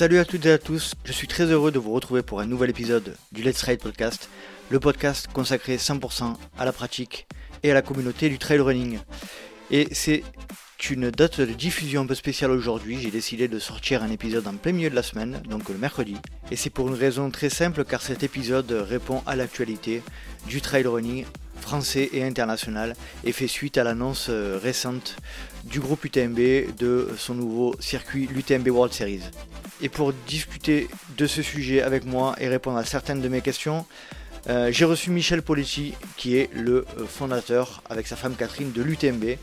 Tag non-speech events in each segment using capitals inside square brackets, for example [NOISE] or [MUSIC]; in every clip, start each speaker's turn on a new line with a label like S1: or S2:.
S1: Salut à toutes et à tous, je suis très heureux de vous retrouver pour un nouvel épisode du Let's Ride Podcast, le podcast consacré 100% à la pratique et à la communauté du trail running. Et c'est une date de diffusion un peu spéciale aujourd'hui, j'ai décidé de sortir un épisode en plein milieu de la semaine, donc le mercredi. Et c'est pour une raison très simple car cet épisode répond à l'actualité du trail running français et international et fait suite à l'annonce euh, récente du groupe UTMB de son nouveau circuit, l'UTMB World Series. Et pour discuter de ce sujet avec moi et répondre à certaines de mes questions, euh, j'ai reçu Michel Poletti qui est le euh, fondateur avec sa femme Catherine de l'UTMB.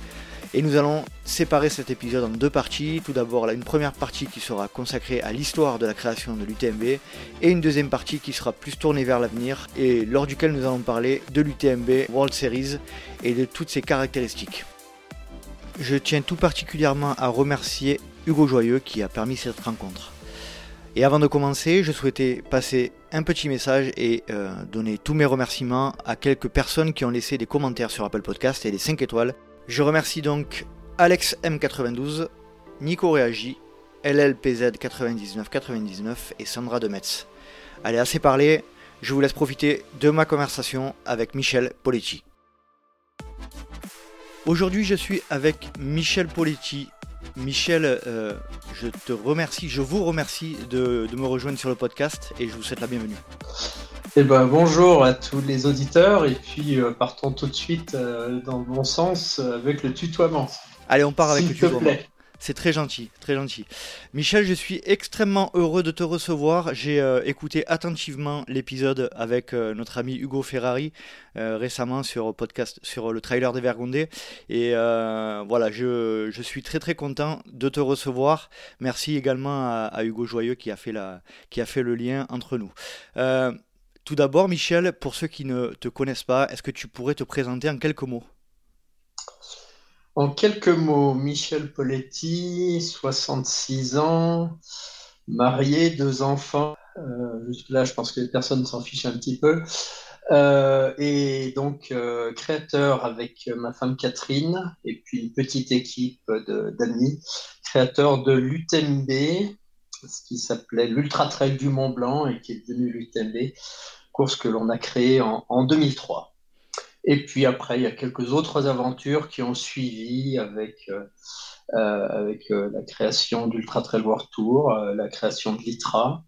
S1: Et nous allons séparer cet épisode en deux parties. Tout d'abord, une première partie qui sera consacrée à l'histoire de la création de l'UTMB et une deuxième partie qui sera plus tournée vers l'avenir et lors duquel nous allons parler de l'UTMB World Series et de toutes ses caractéristiques. Je tiens tout particulièrement à remercier Hugo Joyeux qui a permis cette rencontre. Et avant de commencer, je souhaitais passer un petit message et euh, donner tous mes remerciements à quelques personnes qui ont laissé des commentaires sur Apple Podcast et des 5 étoiles je remercie donc Alex M92, Nico Réagi, LLPZ9999 et Sandra de Metz. Allez, assez parlé, je vous laisse profiter de ma conversation avec Michel Poletti. Aujourd'hui, je suis avec Michel Poletti. Michel, euh, je te remercie, je vous remercie de, de me rejoindre sur le podcast et je vous souhaite la bienvenue.
S2: Eh ben, bonjour à tous les auditeurs et puis euh, partons tout de suite euh, dans le bon sens avec le tutoiement.
S1: Allez, on part avec le tutoiement. C'est très gentil, très gentil. Michel, je suis extrêmement heureux de te recevoir. J'ai écouté attentivement l'épisode avec notre ami Hugo Ferrari récemment sur podcast sur le trailer des Vergondés. Et voilà, je, je, suis très très content de te recevoir. Merci également à, à, Hugo Joyeux qui a fait, la, qui a fait le lien entre nous. Tout d'abord, Michel, pour ceux qui ne te connaissent pas, est-ce que tu pourrais te présenter en quelques mots?
S2: En quelques mots, Michel Poletti, 66 ans, marié, deux enfants. Euh, là, je pense que les personnes s'en fichent un petit peu. Euh, et donc, euh, créateur avec ma femme Catherine et puis une petite équipe d'amis, créateur de l'UTMB, ce qui s'appelait l'Ultra Trail du Mont Blanc et qui est devenu l'UTMB course que l'on a créée en, 2003. Et puis après, il y a quelques autres aventures qui ont suivi avec, euh, euh, euh, la création d'Ultra Trail World Tour, la création de l'ITRA,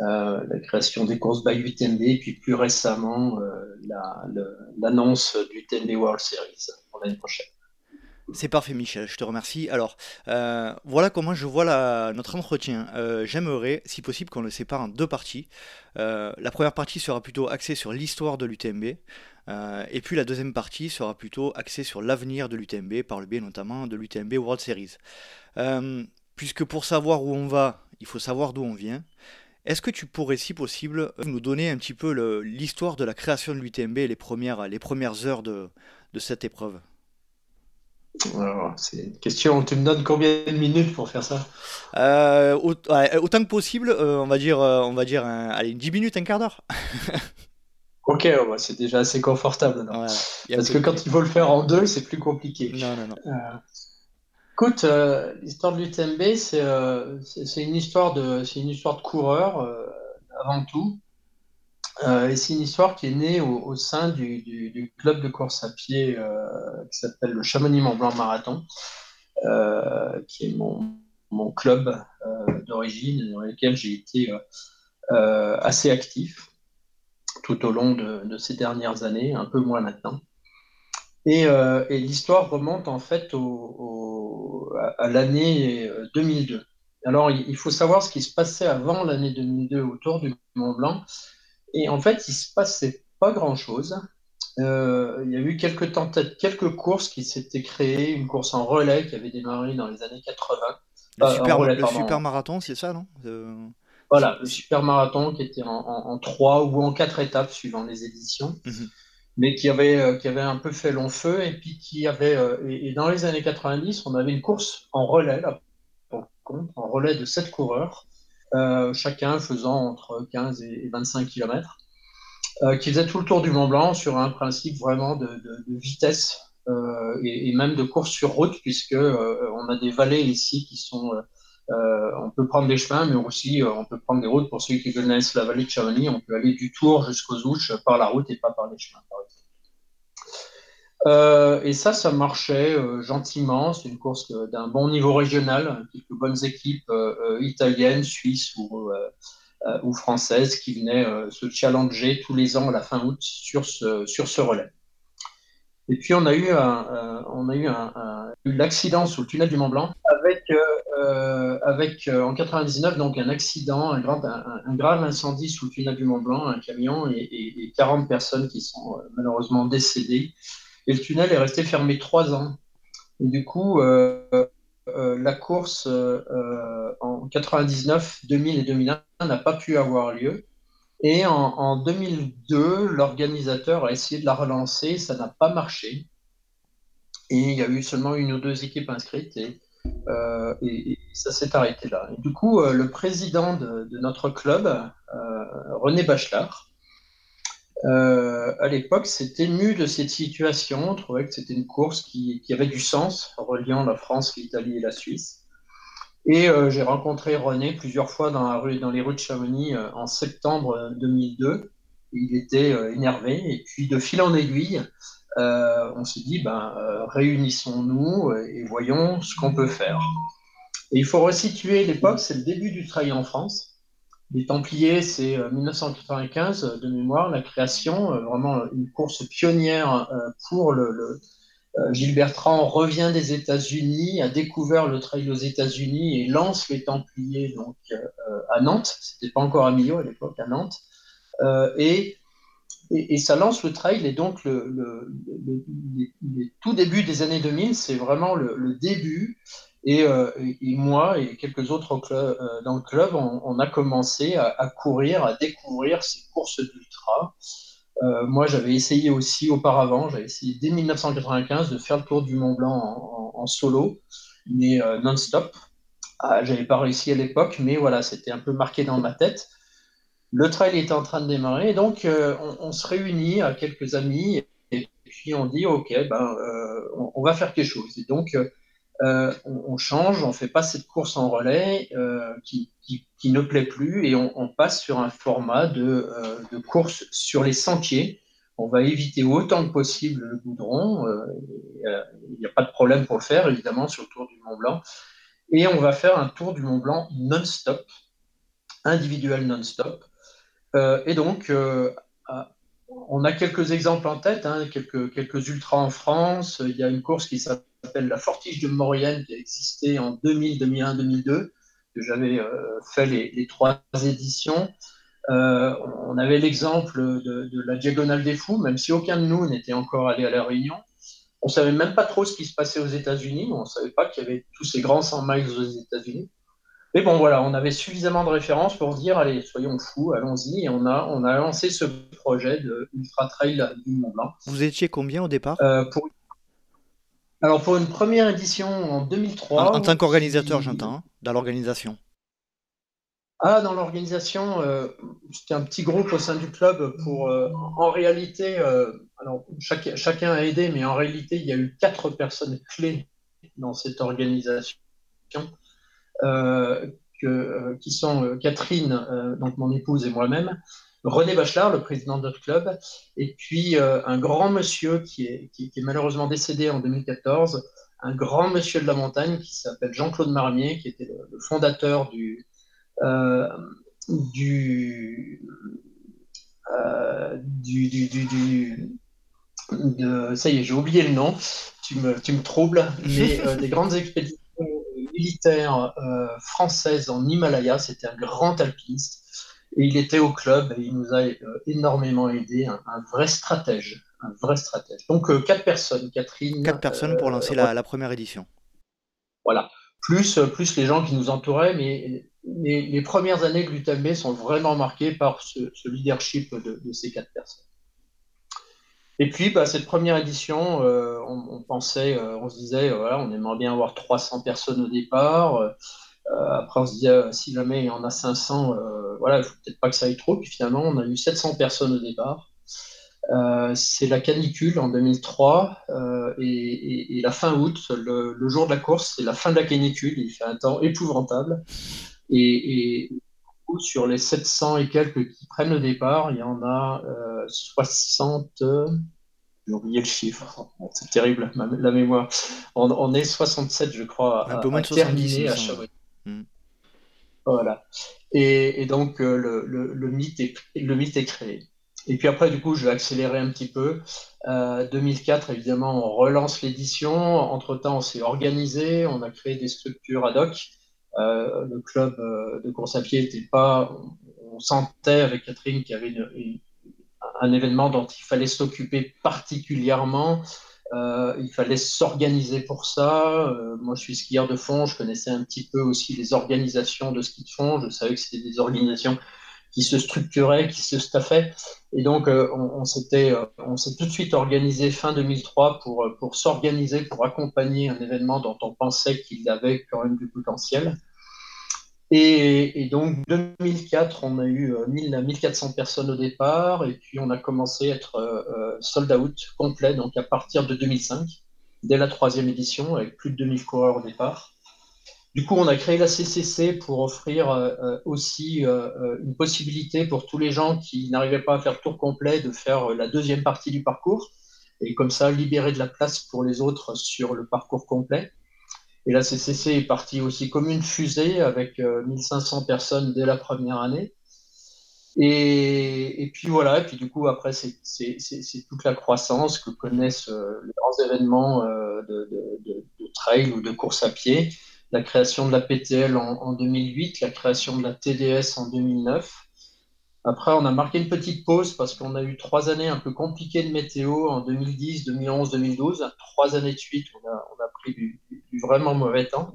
S2: la création des courses by UTMB, et puis plus récemment l'annonce du TMB World Series pour l'année prochaine.
S1: C'est parfait, Michel, je te remercie. Alors, voilà comment je vois la, notre entretien. J'aimerais, si possible, qu'on le sépare en deux parties. La première partie sera plutôt axée sur l'histoire de l'UTMB, et puis la deuxième partie sera plutôt axée sur l'avenir de l'UTMB, par le biais notamment de l'UTMB World Series. puisque pour savoir où on va, il faut savoir d'où on vient. Est-ce que tu pourrais, si possible, nous donner un petit peu l'histoire de la création de l'UTMB et les premières, les premières heures de cette épreuve?
S2: C'est une question. Tu me donnes combien de minutes pour faire ça?
S1: Euh, Autant que possible, euh, on va dire, euh, on va dire allez, 10 minutes, un quart d'heure. [LAUGHS]
S2: ok, bah, c'est déjà assez confortable. Parce que quand il faut le faire en deux, c'est plus compliqué.
S1: Non, non, non.
S2: écoute, l'histoire de l'UTMB, c'est une, histoire de, une histoire de coureur avant tout. Euh, et c'est une histoire qui est née au, sein du, club de course à pied euh, qui s'appelle le Chamonix Mont Blanc Marathon, euh, qui est mon, club d'origine dans lequel j'ai été assez actif tout au long de, ces dernières années, un peu moins maintenant. Et, l'histoire remonte en fait à, l'année 2002. Alors, il, faut savoir ce qui se passait avant l'année 2002 autour du Mont Blanc. Et en fait, il se passait pas grand-chose. Euh, il y a eu quelques tentatives, quelques courses qui s'étaient créées, une course en relais qui avait démarré dans les années 80.
S1: Le, euh, super, marathon, c'est ça, non? Euh,
S2: Voilà, le super marathon qui était en, trois ou en quatre étapes suivant les éditions, mhm. mais qui avait, qui avait un peu fait long feu et puis qui avait et, dans les années 90, on avait une course en relais là, en relais de sept coureurs euh, chacun faisant entre 15 et 25 km, euh, qui faisaient tout le tour du Mont Blanc sur un principe vraiment de, vitesse euh, et, même de course sur route, puisque on a des vallées ici qui sont on peut prendre des chemins, mais aussi on peut prendre des routes. Pour ceux qui connaissent la vallée de Chamonix, on peut aller du Tour jusqu'aux Ouches par la route et pas par les chemins. Euh, et ça, ça marchait euh, gentiment. C'est une course d'un bon niveau régional, quelques bonnes équipes euh, italiennes, suisses ou, françaises qui venaient se challenger tous les ans à la fin août sur ce relais. Et puis on a eu un, on a eu un, l'accident sous le tunnel du Mont Blanc avec, avec en 99 donc un accident, un, un, grave incendie sous le tunnel du Mont Blanc, un camion et, et 40 personnes qui sont malheureusement décédées. Et le tunnel est resté fermé trois ans. Et du coup, euh, euh, la course euh, en 99, 2000 et 2001 n'a pas pu avoir lieu. Et en, 2002, l'organisateur a essayé de la relancer, ça n'a pas marché. Et il y a eu seulement une ou deux équipes inscrites et, ça s'est arrêté là. Et du coup, le président de, notre club, René Bachelard, euh, à l'époque, c'était ému de cette situation. On trouvait que c'était une course qui, avait du sens, reliant la France, l'Italie et la Suisse. Et euh, j'ai rencontré René plusieurs fois dans, les rues de Chamonix euh, en septembre 2002. Il était énervé. Et puis, de fil en aiguille, on s'est dit, ben, réunissons-nous et voyons ce qu'on peut faire. Et il faut resituer l'époque, c'est le début du trail en France. Les Templiers, c'est 1995 euh, euh, de mémoire, la création, euh, vraiment une course pionnière pour le, Gilles Bertrand revient des États-Unis, a découvert le trail aux États-Unis et lance les Templiers donc à Nantes. C'était pas encore à Millau à l'époque, à Nantes. et, ça lance le trail et donc le, tout début des années 2000, c'est vraiment le, début euh, et, moi et quelques autres euh, dans le club, on, a commencé à, courir, à découvrir ces courses d'ultra. Euh, moi, j'avais essayé aussi auparavant, j'avais essayé dès 1995 de faire le tour du Mont Blanc en, solo, mais non-stop. Ah, j'avais pas réussi à l'époque, mais voilà, c'était un peu marqué dans ma tête. Le trail était en train de démarrer, donc on, se réunit à quelques amis, et, puis on dit, ok, ben, on, va faire quelque chose. Donc, euh, on, change, on fait pas cette course en relais euh, qui, ne plaît plus et on, passe sur un format euh, de, course sur les sentiers. On va éviter autant que possible le goudron. Il n'y a pas de problème pour le faire, évidemment, sur le tour du Mont Blanc. Et on va faire un tour du Mont Blanc non-stop, individuel non-stop. et donc, on a quelques exemples en tête, hein, quelques, quelques ultras en France. Il y a une course qui s'appelle s'appelle La Fortige de Maurienne, qui a existé en 2000, 2001, 2002, que j'avais euh, fait les, trois éditions. Euh, on avait l'exemple de, la Diagonale des Fous, même si aucun de nous n'était encore allé à La Réunion. On ne savait même pas trop ce qui se passait aux États-Unis. On ne savait pas qu'il y avait tous ces grands 100 miles aux États-Unis. Mais bon, voilà, on avait suffisamment de références pour dire, allez, soyons fous, allons-y. Et on a, on a lancé ce projet de Ultra Trail du Mont Blanc.
S1: Vous étiez combien au départ?
S2: Euh, pour alors, pour une première édition en 2003.
S1: En, tant qu'organisateur, j'entends, hein, dans l'organisation.
S2: Ah, dans l'organisation, euh, c'était un petit groupe au sein du club pour, euh, en réalité, euh, alors chacun a aidé, mais en réalité, il y a eu quatre personnes clés dans cette organisation, qui sont Catherine, donc mon épouse et moi-même, René Bachelard, le président de notre club, et puis euh, un grand monsieur qui est, qui, est, malheureusement décédé en 2014, un grand monsieur de la montagne qui s'appelle Jean-Claude Marmier, qui était le, fondateur du, euh, du, euh, du, du, du, de, ça y est, j'ai oublié le nom, tu me, tu me troubles, [LAUGHS] mais des grandes expéditions militaires françaises en Himalaya, c'était un grand alpiniste. Et il était au club et il nous a euh, énormément aidé, un, vrai stratège. Un vrai stratège. Donc, euh, quatre personnes, Catherine.
S1: Quatre personnes pour lancer la, première édition.
S2: Voilà. Plus, euh, plus les gens qui nous entouraient, mais les, premières années de l'UTMB sont vraiment marquées par ce, leadership de, ces quatre personnes. Et puis, bah, cette première édition, on, pensait, on se disait, voilà, on aimerait bien avoir 300 personnes au départ. Euh, après, on se dit, euh, si jamais il y en a 500, euh, voilà, il ne faut peut-être pas que ça aille trop. Puis finalement, on a eu 700 personnes au départ. c'est la canicule en 2003 et, la fin août, le, jour de la course, c'est la fin de la canicule. Il fait un temps épouvantable. Et, sur les 700 et quelques qui prennent le départ, il y en a 60. J'ai oublié le chiffre. C'est terrible, la mémoire. On, est 67, je crois,
S1: un peu moins de 70 à Chamonix. Hmm.
S2: Voilà. Et, donc, euh, le, mythe est, créé. Et puis après, du coup, je vais accélérer un petit peu. 2004, euh, évidemment, on relance l'édition. Entre-temps, on s'est organisé, on a créé des structures ad hoc. Euh, le club de course à pied n'était pas. On sentait avec Catherine qu'il y avait un événement dont il fallait s'occuper particulièrement. Euh, il fallait s'organiser pour ça. Euh, moi, je suis skieur de fond, je connaissais un petit peu aussi les organisations de ski de fond. Je savais que c'était des organisations qui se structuraient, qui se staffaient. Et donc, euh, on, s'était, on s'est tout de suite organisé fin 2003 pour, pour s'organiser, pour accompagner un événement dont on pensait qu'il avait quand même du potentiel. Et, donc, 2004, on a eu 1000 euh, 1400 personnes au départ, et puis on a commencé à être euh, euh, sold out complet, donc à partir de 2005, dès la troisième édition, avec plus de 2000 coureurs au départ. Du coup, on a créé la CCC pour offrir aussi une possibilité pour tous les gens qui n'arrivaient pas à faire le tour complet de faire la deuxième partie du parcours, et comme ça libérer de la place pour les autres sur le parcours complet. Et la CCC est partie aussi comme une fusée avec 1500 euh, personnes dès la première année. Et, puis voilà, et puis du coup, après, c'est toute la croissance que connaissent euh, les grands événements euh, de, trail ou de course à pied. La création de la PTL en, en 2008, la création de la TDS en 2009, après, on a marqué une petite pause parce qu'on a eu trois années un peu compliquées de météo en 2010, 2011, 2012. Trois années de suite, on a, pris du, vraiment mauvais temps.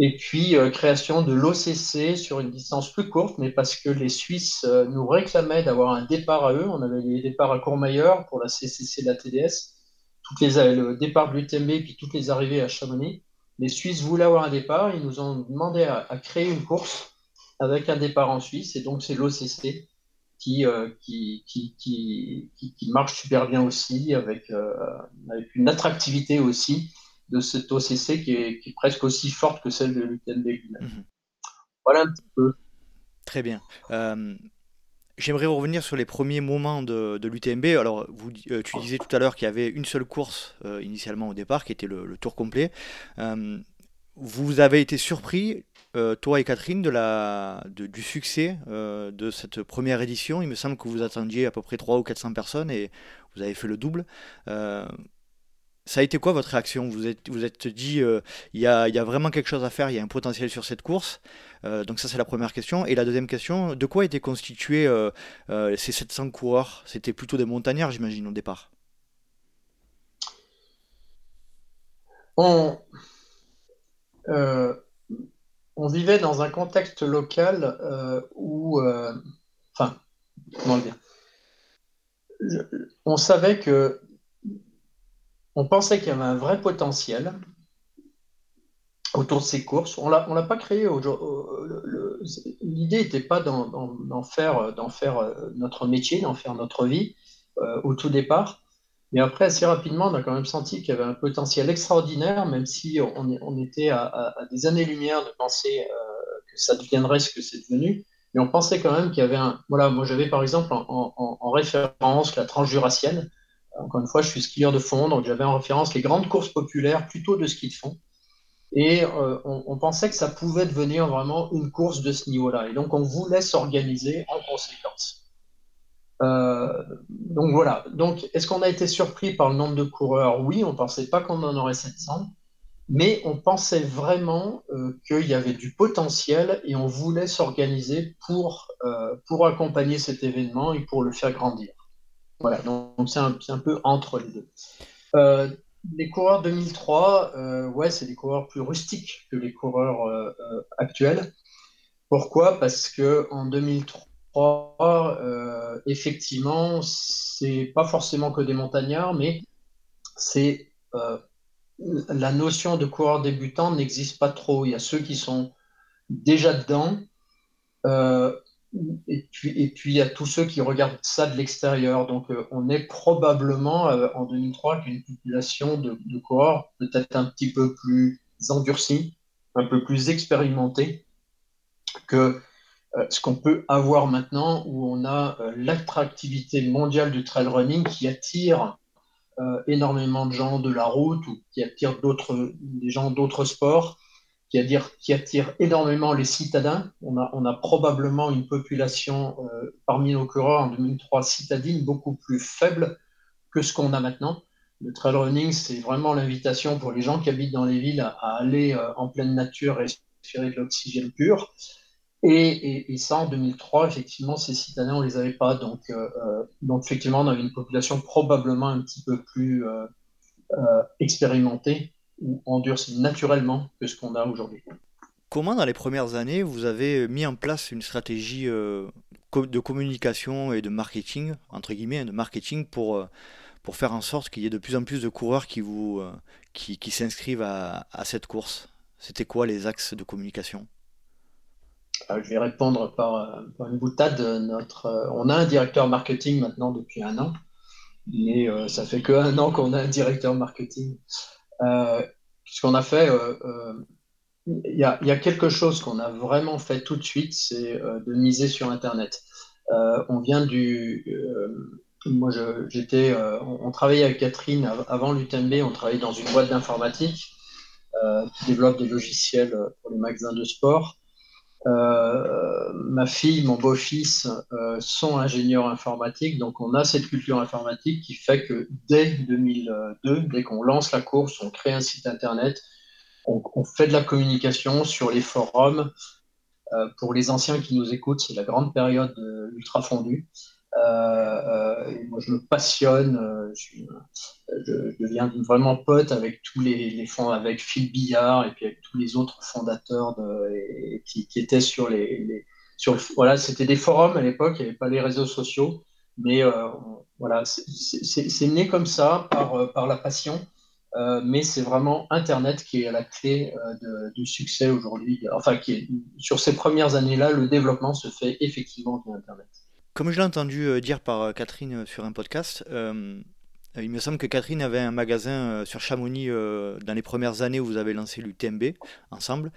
S2: Et puis, euh, création de l'OCC sur une distance plus courte, mais parce que les Suisses euh, nous réclamaient d'avoir un départ à eux. On avait les départs à Courmayeur pour la CCC de la TDS, toutes les, euh, le départ de l'UTMB, puis toutes les arrivées à Chamonix. Les Suisses voulaient avoir un départ. Ils nous ont demandé à créer une course avec un départ en Suisse. Et donc, c'est l'OCC qui, euh, qui, qui, qui, marche super bien aussi, avec, euh, avec une attractivité aussi de cette OCC qui est, est presque aussi forte que celle de l'UTMB. Mhm. Voilà un petit peu.
S1: Très bien. Euh, j'aimerais revenir sur les premiers moments de, de l'UTMB. Alors, vous, tu disais tout à l'heure qu'il y avait une seule course initialement au départ, qui était le, le tour complet. vous avez été surpris euh, toi et Catherine, du succès euh, de cette première édition. Il me semble que vous attendiez à peu près 300 ou 400 personnes et vous avez fait le double. Euh, ça a été quoi votre réaction? Vous êtes, vous êtes dit, il y, a, vraiment quelque chose à faire, il y a un potentiel sur cette course. donc ça c'est la première question. Et la deuxième question, de quoi étaient constitués ces 700 coureurs? C'était plutôt des montagnards, j'imagine, au départ.
S2: On vivait dans un contexte local euh, où, euh, enfin, comment le dire? On savait que, on pensait qu'il y avait un vrai potentiel autour de ces courses. On l'a, l'a pas créé. L'idée n'était pas d'en, faire, d'en faire euh, notre métier, d'en faire notre vie au tout départ. Mais après, assez rapidement, on a quand même senti qu'il y avait un potentiel extraordinaire, même si on, était à, des années-lumière de penser euh, que ça deviendrait ce que c'est devenu. Mais on pensait quand même qu'il y avait un. Voilà, moi j'avais par exemple en, référence la transjurassienne. Encore une fois, je suis skieur de fond, donc j'avais en référence les grandes courses populaires plutôt de ski de fond. Et euh, on, on, pensait que ça pouvait devenir vraiment une course de ce niveau-là. Et donc on voulait s'organiser en conséquence. Euh, donc voilà. Donc, est-ce qu'on a été surpris par le nombre de coureurs? Oui, on ne pensait pas qu'on en aurait 700, mais on pensait vraiment euh, qu'il y avait du potentiel et on voulait s'organiser pour, euh, pour accompagner cet événement et pour le faire grandir. Voilà, donc c'est un, un, peu entre les deux. les coureurs 2003, ouais, c'est des coureurs plus rustiques que les coureurs actuels. Pourquoi? Parce que en 2003, euh, effectivement, c'est pas forcément que des montagnards, mais c'est euh, la notion de coureur débutant n'existe pas trop. Il y a ceux qui sont déjà dedans. Euh, et puis, il y a tous ceux qui regardent ça de l'extérieur. Donc, on est probablement en 2003 avec une population de, de cohorts peut-être un petit peu plus endurcie, un peu plus expérimentée que ce qu'on peut avoir maintenant, où on a l'attractivité mondiale du trail running qui attire énormément de gens de la route ou qui attire d'autres, des gens d'autres sports qui, attire, qui attire énormément les citadins. On a, probablement une population euh, parmi nos coureurs en 2003 citadine beaucoup plus faible que ce qu'on a maintenant. Le trail running, c'est vraiment l'invitation pour les gens qui habitent dans les villes à, aller euh, en pleine nature et respirer de l'oxygène pur. Et, et, ça, en 2003, effectivement, ces citadins, on les avait pas. Donc, euh, donc effectivement, on avait une population probablement un petit peu plus expérimentée ou endurci naturellement que ce qu'on a aujourd'hui.
S1: Comment dans les premières années vous avez mis en place une stratégie euh, de communication et de marketing, entre guillemets, de marketing pour, euh, pour faire en sorte qu'il y ait de plus en plus de coureurs qui, euh, qui, qui s'inscrivent à, à, cette course? C'était quoi les axes de communication?
S2: Je vais répondre par, par une boutade. Notre, on a un directeur marketing maintenant depuis un an, mais ça fait que un an qu'on a un directeur marketing. Euh, ce qu'on a fait, euh, euh, il y, a, quelque chose qu'on a vraiment fait tout de suite, c'est de miser sur Internet. on vient du. moi, j'étais. On, travaillait avec Catherine avant l'UTMB, on travaillait dans une boîte d'informatique qui développe des logiciels pour les magasins de sport. Euh, ma fille, mon beau-fils euh, sont ingénieurs informatiques, donc on a cette culture informatique qui fait que dès 2002, dès qu'on lance la course, on crée un site internet, on, fait de la communication sur les forums. Euh, pour les anciens qui nous écoutent, c'est la grande période ultra fondue. Euh, euh, moi, je me passionne, euh, je, je, deviens vraiment pote avec tous les, les, fonds, avec Phil Billard et puis avec tous les autres fondateurs de, et, qui, qui, étaient sur les, les sur voilà, c'était des forums à l'époque, il n'y avait pas les réseaux sociaux, mais euh, voilà, c'est né comme ça par, par la passion. Euh, mais c'est vraiment Internet qui est la clé euh, de, du succès aujourd'hui. Enfin, qui est, sur ces premières années-là, le développement se fait effectivement via Internet.
S1: Comme je l'ai entendu euh, dire par euh, Catherine euh, sur un podcast, il me semble que Catherine avait un magasin sur Chamonix dans les premières années où vous avez lancé l'UTMB ensemble.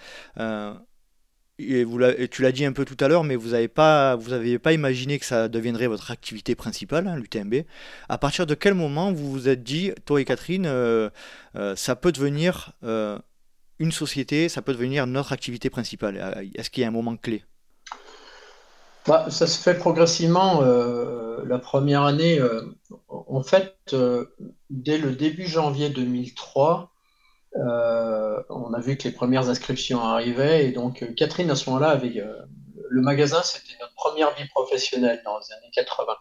S1: et, tu l'as dit un peu tout à l'heure, mais vous n'avez pas imaginé que ça deviendrait votre activité principale, hein, l'UTMB. À partir de quel moment vous vous êtes dit, toi et Catherine, ça peut devenir une société, ça peut devenir notre activité principale? Est-ce qu'il y a un moment clé?
S2: Bah, ça se fait progressivement. Euh, la première année, euh, en fait, euh, dès le début janvier 2003, on a vu que les premières inscriptions arrivaient. Et donc, Catherine, à ce moment-là, avait le magasin, c'était notre première vie professionnelle dans les années 80.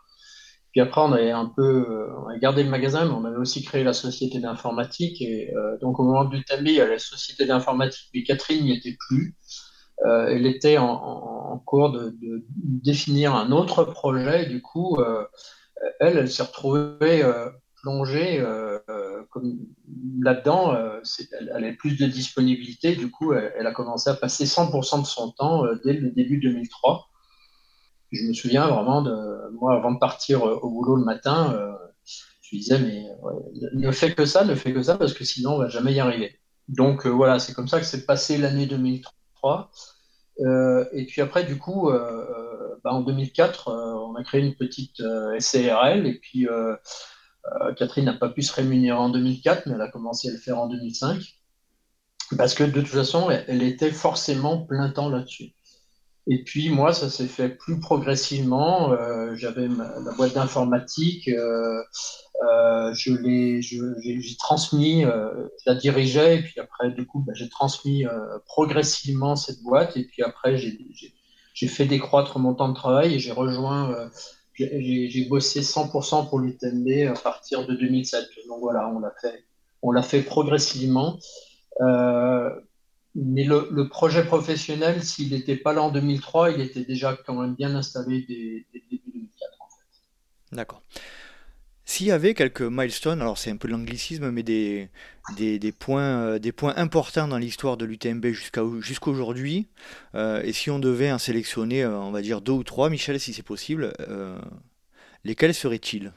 S2: Puis après, on avait un peu, on a gardé le magasin, mais on avait aussi créé la société d'informatique. Et donc, au moment du a la société d'informatique, mais Catherine n'y était plus. Euh, elle était en, cours de, définir un autre projet. du coup, euh, elle, s'est retrouvée euh, plongée là-dedans. elle, avait plus de disponibilité. Du coup, elle, a commencé à passer 100% de son temps dès le début 2003. Je me souviens vraiment de moi, avant de partir au boulot le matin, je disais, mais ne fais que ça, ne fais que ça, parce que sinon, on va jamais y arriver. Donc voilà, c'est comme ça que s'est passé l'année 2003. Euh, et puis après, du coup, euh, euh, bah, en 2004, on a créé une petite SCRL. Et puis, Catherine n'a pas pu se rémunérer en 2004, mais elle a commencé à le faire en 2005. Parce que de toute façon, elle était forcément plein temps là-dessus. Et puis moi, ça s'est fait plus progressivement. Euh, J'avais la boîte d'informatique, euh, euh, je l'ai, j'ai transmis, euh, je la dirigeais, et puis après, du coup, bah, j'ai transmis euh, progressivement cette boîte, et puis après, j'ai fait décroître mon temps de travail et j'ai rejoint, euh, j'ai bossé 100% pour l'UTMB à partir de 2007. Donc voilà, on l'a fait, on l'a fait progressivement. Euh, mais le, projet professionnel, s'il n'était pas là en 2003, il était déjà quand même bien installé dès, début 2004.
S1: D'accord. S'il y avait quelques milestones, alors c'est un peu de l'anglicisme, mais des, points, euh, des points importants dans l'histoire de l'UTMB jusqu'à jusqu'aujourd'hui, euh, et si on devait en sélectionner, euh, on va dire deux ou trois, Michel, si c'est possible, lesquels seraient-ils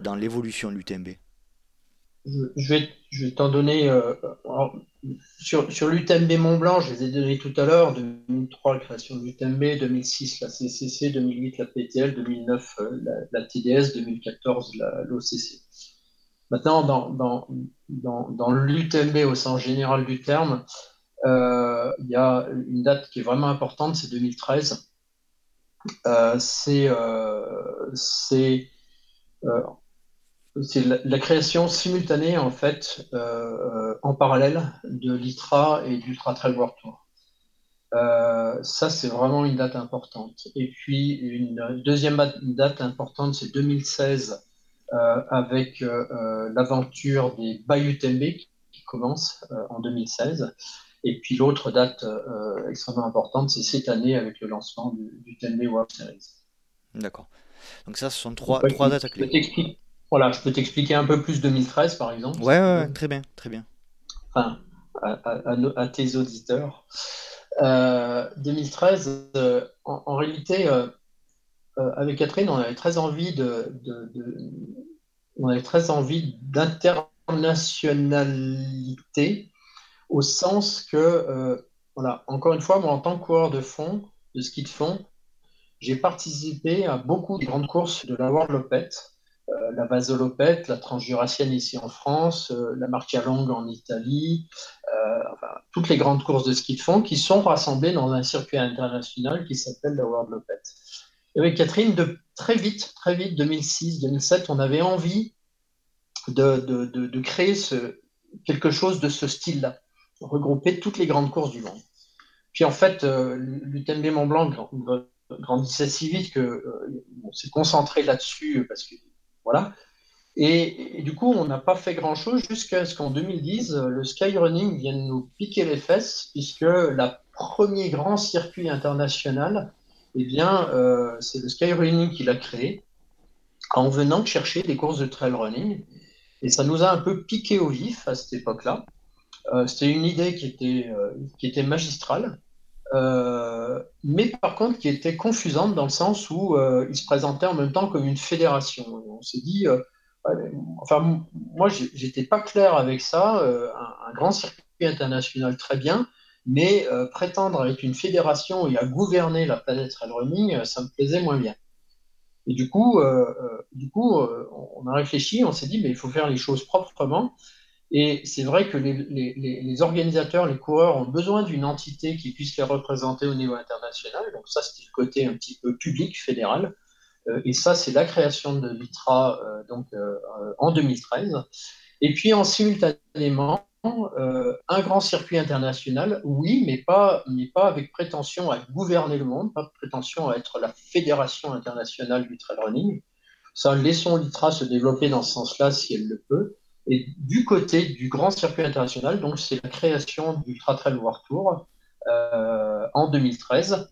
S1: dans l'évolution de l'UTMB
S2: je vais, t'en donner. Euh, sur l'UTMB Mont Blanc, je les ai donnés tout à l'heure 2003, la création de l'UTMB, 2006, la CCC, 2008, la PTL, 2009, euh, la, TDS, 2014, l'OCC. Maintenant, dans, l'UTMB au sens général du terme, euh, il y a une date qui est vraiment importante, c'est 2013. Euh, c'est c'est c'est la, création simultanée en fait euh, en parallèle de l'ITRA et du Ultra Trail World Tour. Euh, ça, c'est vraiment une date importante. Et puis, une deuxième date importante, c'est 2016, euh, avec l'aventure des Bayou Tembe qui commence en 2016. Et puis, l'autre date extrêmement importante, c'est cette année avec le lancement du, du Tembe World Series.
S1: D'accord. Donc ça, ce sont trois, trois dates clés.
S2: Voilà, je peux t'expliquer un peu plus 2013 par exemple.
S1: Ouais, ouais, très bien, très bien.
S2: Enfin, à, tes auditeurs. 2013, euh, euh, en, réalité, euh, avec Catherine, on avait très envie de, on avait très envie d'internationalité au sens que, voilà, encore une fois, moi en tant que coureur de fond, de ski de fond, j'ai participé à beaucoup de grandes courses de la World Lopet. Euh, la Vasolopette, la Transjurassienne ici en France, euh, la Marcia Longue en Italie, euh, toutes les grandes courses de ski de fond qui sont rassemblées dans un circuit international qui s'appelle la World Lopette. Et avec Catherine, de, très vite, très vite, 2006, 2007, on avait envie de, créer quelque chose de ce style-là, regrouper toutes les grandes courses du monde. Puis en fait, l'UTMB Mont Blanc grandissait si vite qu'on s'est concentré là-dessus parce que voilà. Et, du coup, on n'a pas fait grand-chose jusqu'à ce qu'en 2010, le skyrunning vienne nous piquer les fesses, puisque le premier grand circuit international, eh bien, euh, c'est le skyrunning qui l'a créé, en venant chercher des courses de trail running. Et ça nous a un peu piqué au vif à cette époque-là. Euh, c'était une idée qui était, euh, qui était magistrale. Euh, mais par contre qui était confusante dans le sens où euh, il se présentait en même temps comme une fédération. on s'est dit, euh, enfin moi j'étais pas clair avec ça, un, grand circuit international très bien, mais prétendre avec une fédération et à gouverner la planète trail running, ça me plaisait moins bien. Et du coup, du coup on a réfléchi, on s'est dit, mais il faut faire les choses proprement. Et c'est vrai que les, organisateurs, les coureurs ont besoin d'une entité qui puisse les représenter au niveau international. Donc ça, c'est le côté un petit peu public, fédéral. Euh, et ça, c'est la création de l'ITRA euh, donc, euh, en 2013. Et puis en simultanément, un grand circuit international, oui, mais pas, mais pas avec prétention à gouverner le monde, pas prétention à être la fédération internationale du trail running. Ça, laissons l'ITRA se développer dans ce sens-là si elle le peut. Et du côté du grand circuit international, donc c'est la création du Trail World Tour euh, en 2013,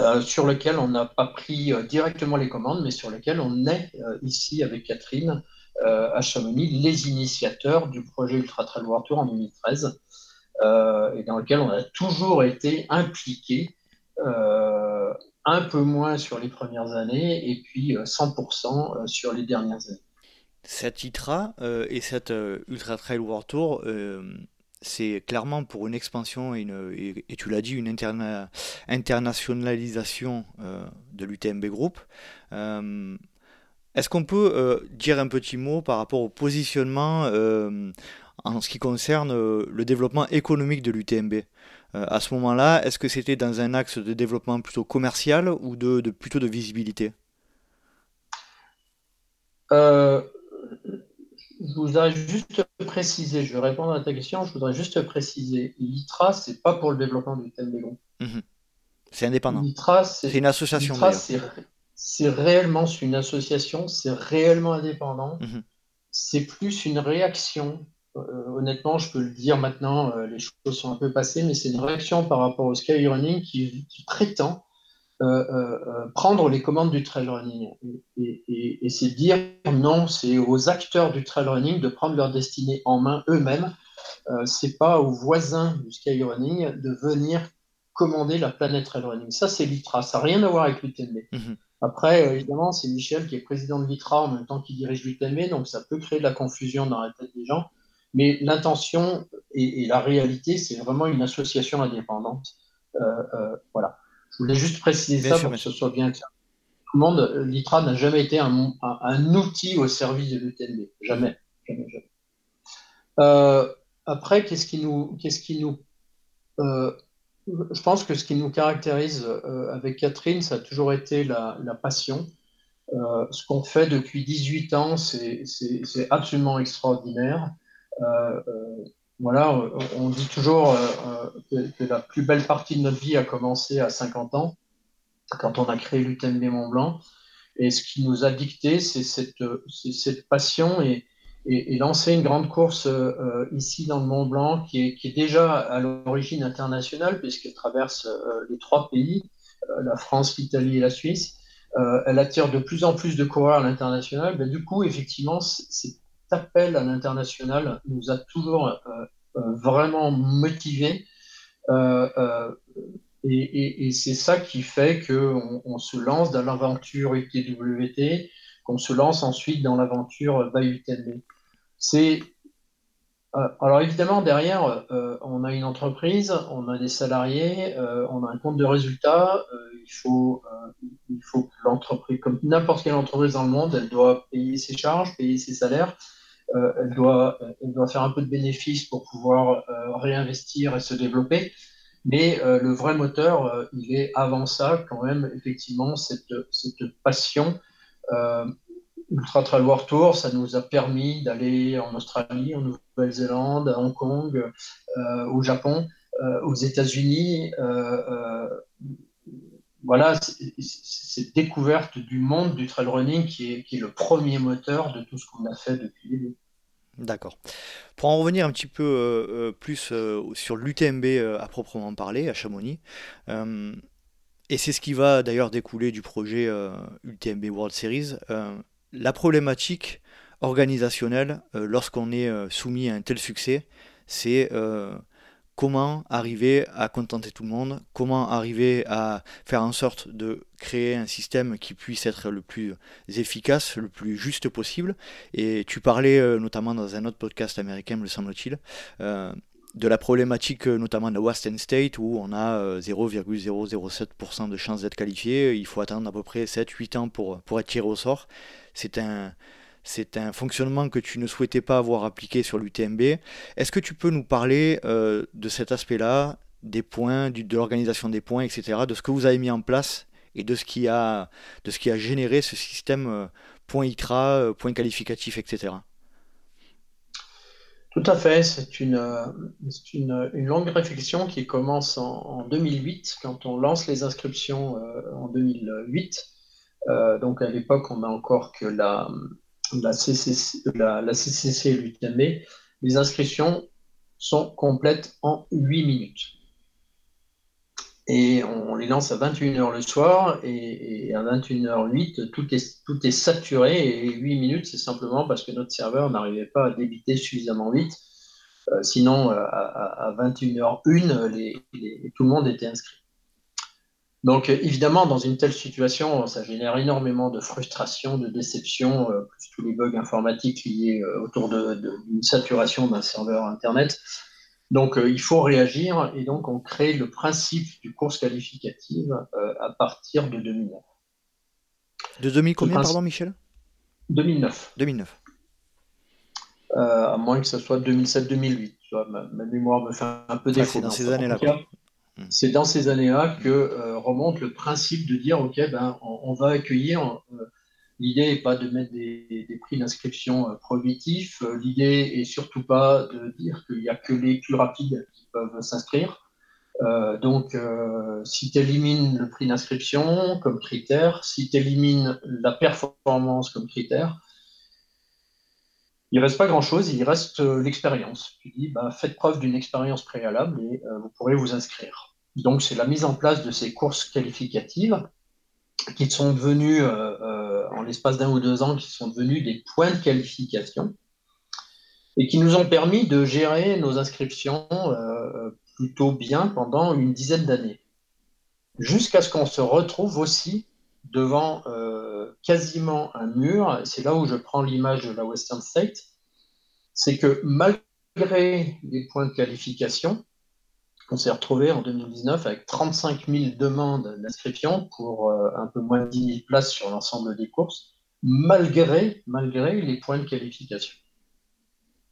S2: euh, sur lequel on n'a pas pris euh, directement les commandes, mais sur lequel on est ici avec Catherine à Chamonix les initiateurs du projet Ultra Trail World Tour en 2013, et dans lequel on a toujours été impliqué un peu moins sur les premières années et puis 100% sur les dernières années.
S1: Cette ITRA euh, et cette euh, Ultra Trail World Tour, euh, c'est clairement pour une expansion et, tu l'as dit, une internationalisation de l'UTMB Group. Est-ce qu'on peut dire un petit mot par rapport au positionnement en ce qui concerne le développement économique de l'UTMB À ce moment-là, est-ce que c'était dans un axe de développement plutôt commercial ou de plutôt de visibilité?
S2: Je voudrais juste préciser, je vais répondre à ta question, je voudrais juste préciser, l'ITRA, c'est pas pour le développement du thème des
S1: mmh. C'est indépendant.
S2: L'ITRA,
S1: c'est une association.
S2: c'est réellement une association, c'est réellement indépendant. Mhm. C'est plus une réaction. Euh, honnêtement, je peux le dire maintenant, euh, les choses sont un peu passées, mais c'est une réaction par rapport au skyrunning qui, qui prétend prendre les commandes du trail running. Et, et c'est dire non, c'est aux acteurs du trail running de prendre leur destinée en main eux-mêmes. c'est pas aux voisins du skyrunning de venir commander la planète trail running. Ça, c'est l'ITRA. Ça n'a rien à voir avec l'UTMB. Mhm. Après, évidemment, c'est Michel qui est président de l'ITRA en même temps qu'il dirige l'UTMB, donc ça peut créer de la confusion dans la tête des gens. Mais l'intention et, la réalité, c'est vraiment une association indépendante. Euh, euh, voilà. Je voulais juste préciser ça pour que ce soit bien clair. Tout le monde, l'ITRA n'a jamais été un, outil au service de l'UTMB. Jamais. jamais, jamais. Euh, après, qu'est-ce qui nous, qu'est-ce qui nous je pense que ce qui nous caractérise euh, avec Catherine, ça a toujours été la, passion. Euh, ce qu'on fait depuis 18 ans, c'est absolument extraordinaire. Euh, voilà, on dit toujours que, la plus belle partie de notre vie a commencé à 50 ans, quand on a créé l'UTMB Mont Blanc. Et ce qui nous a dicté, c'est cette, passion et, lancer une grande course euh, euh, ici dans le Mont Blanc qui est, déjà à l'origine internationale puisqu'elle traverse euh, les trois pays, la France, l'Italie et la Suisse. elle attire de plus en plus de coureurs à l'international. Du coup, effectivement, cet appel à l'international nous a toujours vraiment motivés. et, et c'est ça qui fait qu'on on se lance dans l'aventure UTWT, qu'on se lance ensuite dans l'aventure BayUTMB. C'est euh, alors évidemment derrière euh, on a une entreprise, on a des salariés, euh, on a un compte de résultats. il faut que l'entreprise, comme n'importe quelle entreprise dans le monde, elle doit payer ses charges, payer ses salaires. Elle doit elle doit faire un peu de bénéfices pour pouvoir réinvestir et se développer. Mais le vrai moteur, il est avant ça quand même effectivement cette, passion Ultra Trail World Tour, ça nous a permis d'aller en Australie, en Nouvelle-Zélande, à Hong Kong, euh, au Japon, euh, aux États-Unis. Euh, voilà, cette découverte du monde du trail running qui est, le premier moteur de tout ce qu'on a fait depuis le.
S1: D'accord. Pour en revenir un petit peu plus sur l'UTMB à proprement parler, à Chamonix, et c'est ce qui va d'ailleurs découler du projet UTMB World Series, la problématique organisationnelle euh, lorsqu'on est euh, soumis à un tel succès, c'est euh, comment arriver à contenter tout le monde, comment arriver à faire en sorte de créer un système qui puisse être le plus efficace, le plus juste possible. Et tu parlais notamment dans un autre podcast américain, me semble-t-il, de la problématique notamment de Western State où on a 0,007% de chances d'être qualifié. Il faut attendre à peu près 7-8 ans pour, pour être tiré au sort c'est un, c'est un fonctionnement que tu ne souhaitais pas avoir appliqué sur l'UTMB. Est-ce que tu peux nous parler euh, de cet aspect-là, des points, de l'organisation des points, etc., de ce que vous avez mis en place et de ce qui a, généré ce système euh, point ITRA, euh, point qualificatif, etc.
S2: Tout à fait, c'est une, longue réflexion qui commence en, 2008, quand on lance les inscriptions en 2008. Euh, donc à l'époque, on n'a encore que la, la, la, CCC et l'UTMB. Les inscriptions sont complètes en 8 minutes. Et on les lance à 21h le soir et, à 21h08, tout est, tout est saturé et 8 minutes, c'est simplement parce que notre serveur n'arrivait pas à débiter suffisamment vite. Euh, sinon, euh, à, 21h01, les, tout le monde était inscrit. Donc évidemment, dans une telle situation, ça génère énormément de frustration, de déception, euh, plus tous les bugs informatiques liés euh, autour d'une saturation d'un serveur Internet. Donc euh, il faut réagir et donc on crée le principe du course qualificative à partir de 2009.
S1: De 2000 combien, pardon Michel?
S2: 2009.
S1: 2009.
S2: à moins que ce soit 2007-2008. Ma, ma, mémoire me fait un peu défaut.
S1: dans ces années-là.
S2: Mm. C'est dans ces années-là que euh, remonte le principe de dire ok, ben, on, va accueillir. Euh, l'idée n'est pas de mettre des, prix d'inscription euh, prohibitifs. L'idée est surtout pas de dire qu'il n'y a que les plus rapides qui peuvent s'inscrire. donc, si tu élimines le prix d'inscription comme critère, si tu élimines la performance comme critère, il reste pas grand-chose, il reste l'expérience. Tu dis, ben, faites preuve d'une expérience préalable et vous pourrez vous inscrire. Donc, c'est la mise en place de ces courses qualificatives qui sont devenues, en l'espace d'un ou deux ans, qui sont devenues des points de qualification et qui nous ont permis de gérer nos inscriptions plutôt bien pendant une dizaine d'années. Jusqu'à ce qu'on se retrouve aussi devant euh, quasiment un mur. C'est là où je prends l'image de la Western State. C'est que malgré les points de qualification, on s'est retrouvé en 2019 avec 35 000 demandes d'inscription pour euh, un peu moins de 10 000 places sur l'ensemble des courses, malgré, malgré les points de qualification.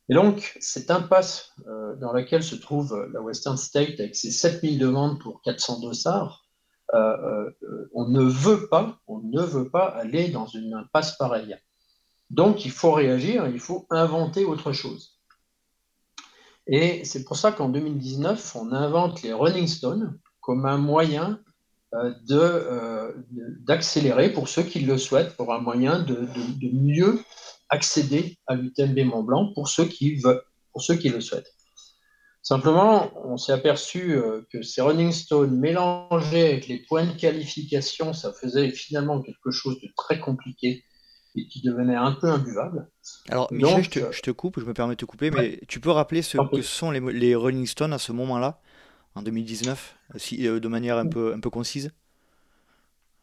S2: Et donc, cette impasse euh, dans laquelle se trouve la Western State avec ses 7000 demandes pour 400 dossards, euh, euh, on ne veut pas, on ne veut pas aller dans une impasse pareille. Donc, il faut réagir, il faut inventer autre chose. Et c'est pour ça qu'en 2019, on invente les Running Stones comme un moyen d'accélérer pour ceux qui le souhaitent, pour un moyen de, mieux accéder à l'UTMB Mont Blanc pour ceux qui pour ceux qui le souhaitent. Simplement, on s'est aperçu euh, que ces running stones mélangés avec les points de qualification, ça faisait finalement quelque chose de très compliqué et qui devenait un peu imbuvable.
S1: Alors, Michel, je, te, coupe, je me permets de te couper, mais tu peux rappeler ce que sont les, les running stones à ce moment-là, en 2019, si, euh, de manière un peu, un peu concise?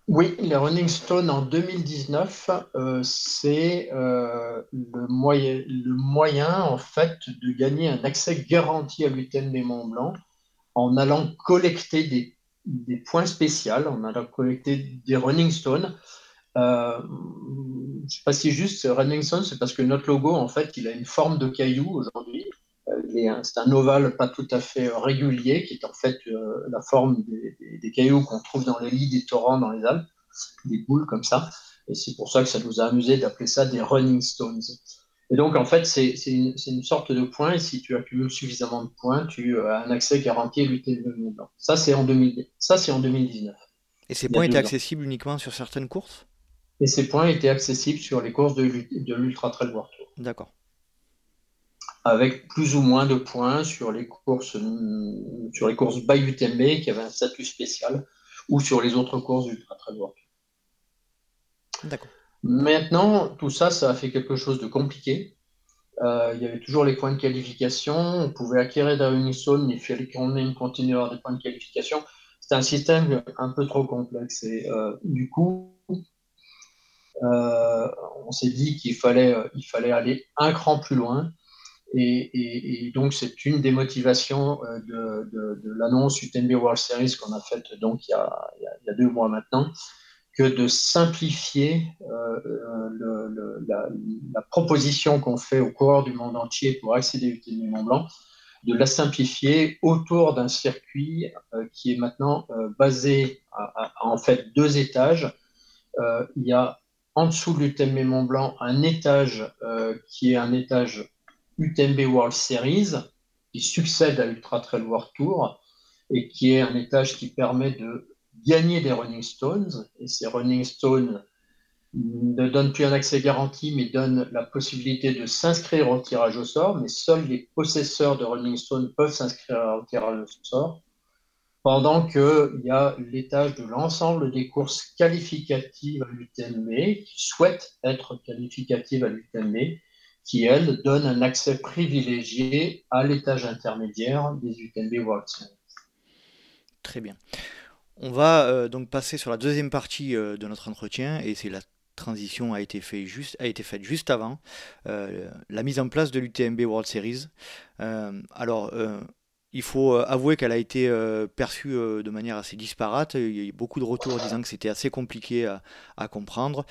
S2: Oui, les Running Stones en 2019, euh, c'est euh, le, moyen, le moyen en fait de gagner un accès garanti à l'UTMB Mont Blanc en allant collecter des, des, points spéciaux, en allant collecter des Running Stones. Euh, je ne sais pas si juste Running Stone, c'est parce que notre logo en fait, il a une forme de caillou aujourd'hui. C'est un ovale pas tout à fait régulier, qui est en fait euh, la forme des, cailloux qu'on trouve dans les lits des torrents dans les Alpes, des boules comme ça. Et c'est pour ça que ça nous a amusé d'appeler ça des running stones. Et donc, en fait, c'est une, une, sorte de point, et si tu accumules suffisamment de points, tu as un accès garanti à l'UTMB Ça, c'est en, 2000, ça, en 2019.
S1: Et ces points étaient accessibles uniquement sur certaines courses?
S2: Et ces points étaient accessibles sur les courses de l'Ultra Trail World Tour.
S1: D'accord
S2: avec plus ou moins de points sur les courses, sur les courses by UTMB qui avaient un statut spécial ou sur les autres courses du Trail World. D'accord. Maintenant, tout ça, ça a fait quelque chose de compliqué. Euh, il y avait toujours les points de qualification. On pouvait acquérir d'un Unison, mais il fallait qu'on ait une continueur des points de qualification. C'était un système un peu trop complexe. Et euh, du coup, on s'est dit qu'il fallait, il fallait aller un cran plus loin et, donc, c'est une des motivations euh, de, l'annonce UTMB World Series qu'on a faite donc il y a, deux mois maintenant, que de simplifier euh, euh, la, proposition qu'on fait aux coureurs du monde entier pour accéder à UTMB Mont Blanc, de la simplifier autour d'un circuit qui est maintenant basé à, en fait deux étages. il y a en dessous de l'UTMB Mont Blanc un étage qui est un étage UTMB World Series, qui succède à Ultra Trail World Tour et qui est un étage qui permet de gagner des Running Stones. Et ces Running Stones ne donnent plus un accès garanti, mais donnent la possibilité de s'inscrire au tirage au sort. Mais seuls les possesseurs de Running Stones peuvent s'inscrire au tirage au sort. Pendant qu'il y a l'étage de l'ensemble des courses qualificatives à l'UTMB qui souhaitent être qualificatives à l'UTMB qui, elle, donne un accès privilégié à l'étage intermédiaire des UTMB World Series.
S1: Très bien. On va euh, donc passer sur la deuxième partie euh, de notre entretien et c'est la transition a été, faite juste avant euh, la mise en place de l'UTMB World Series. alors, il faut avouer qu'elle a été perçue de manière assez disparate. Il y a eu beaucoup de retours disant que c'était assez compliqué à, comprendre.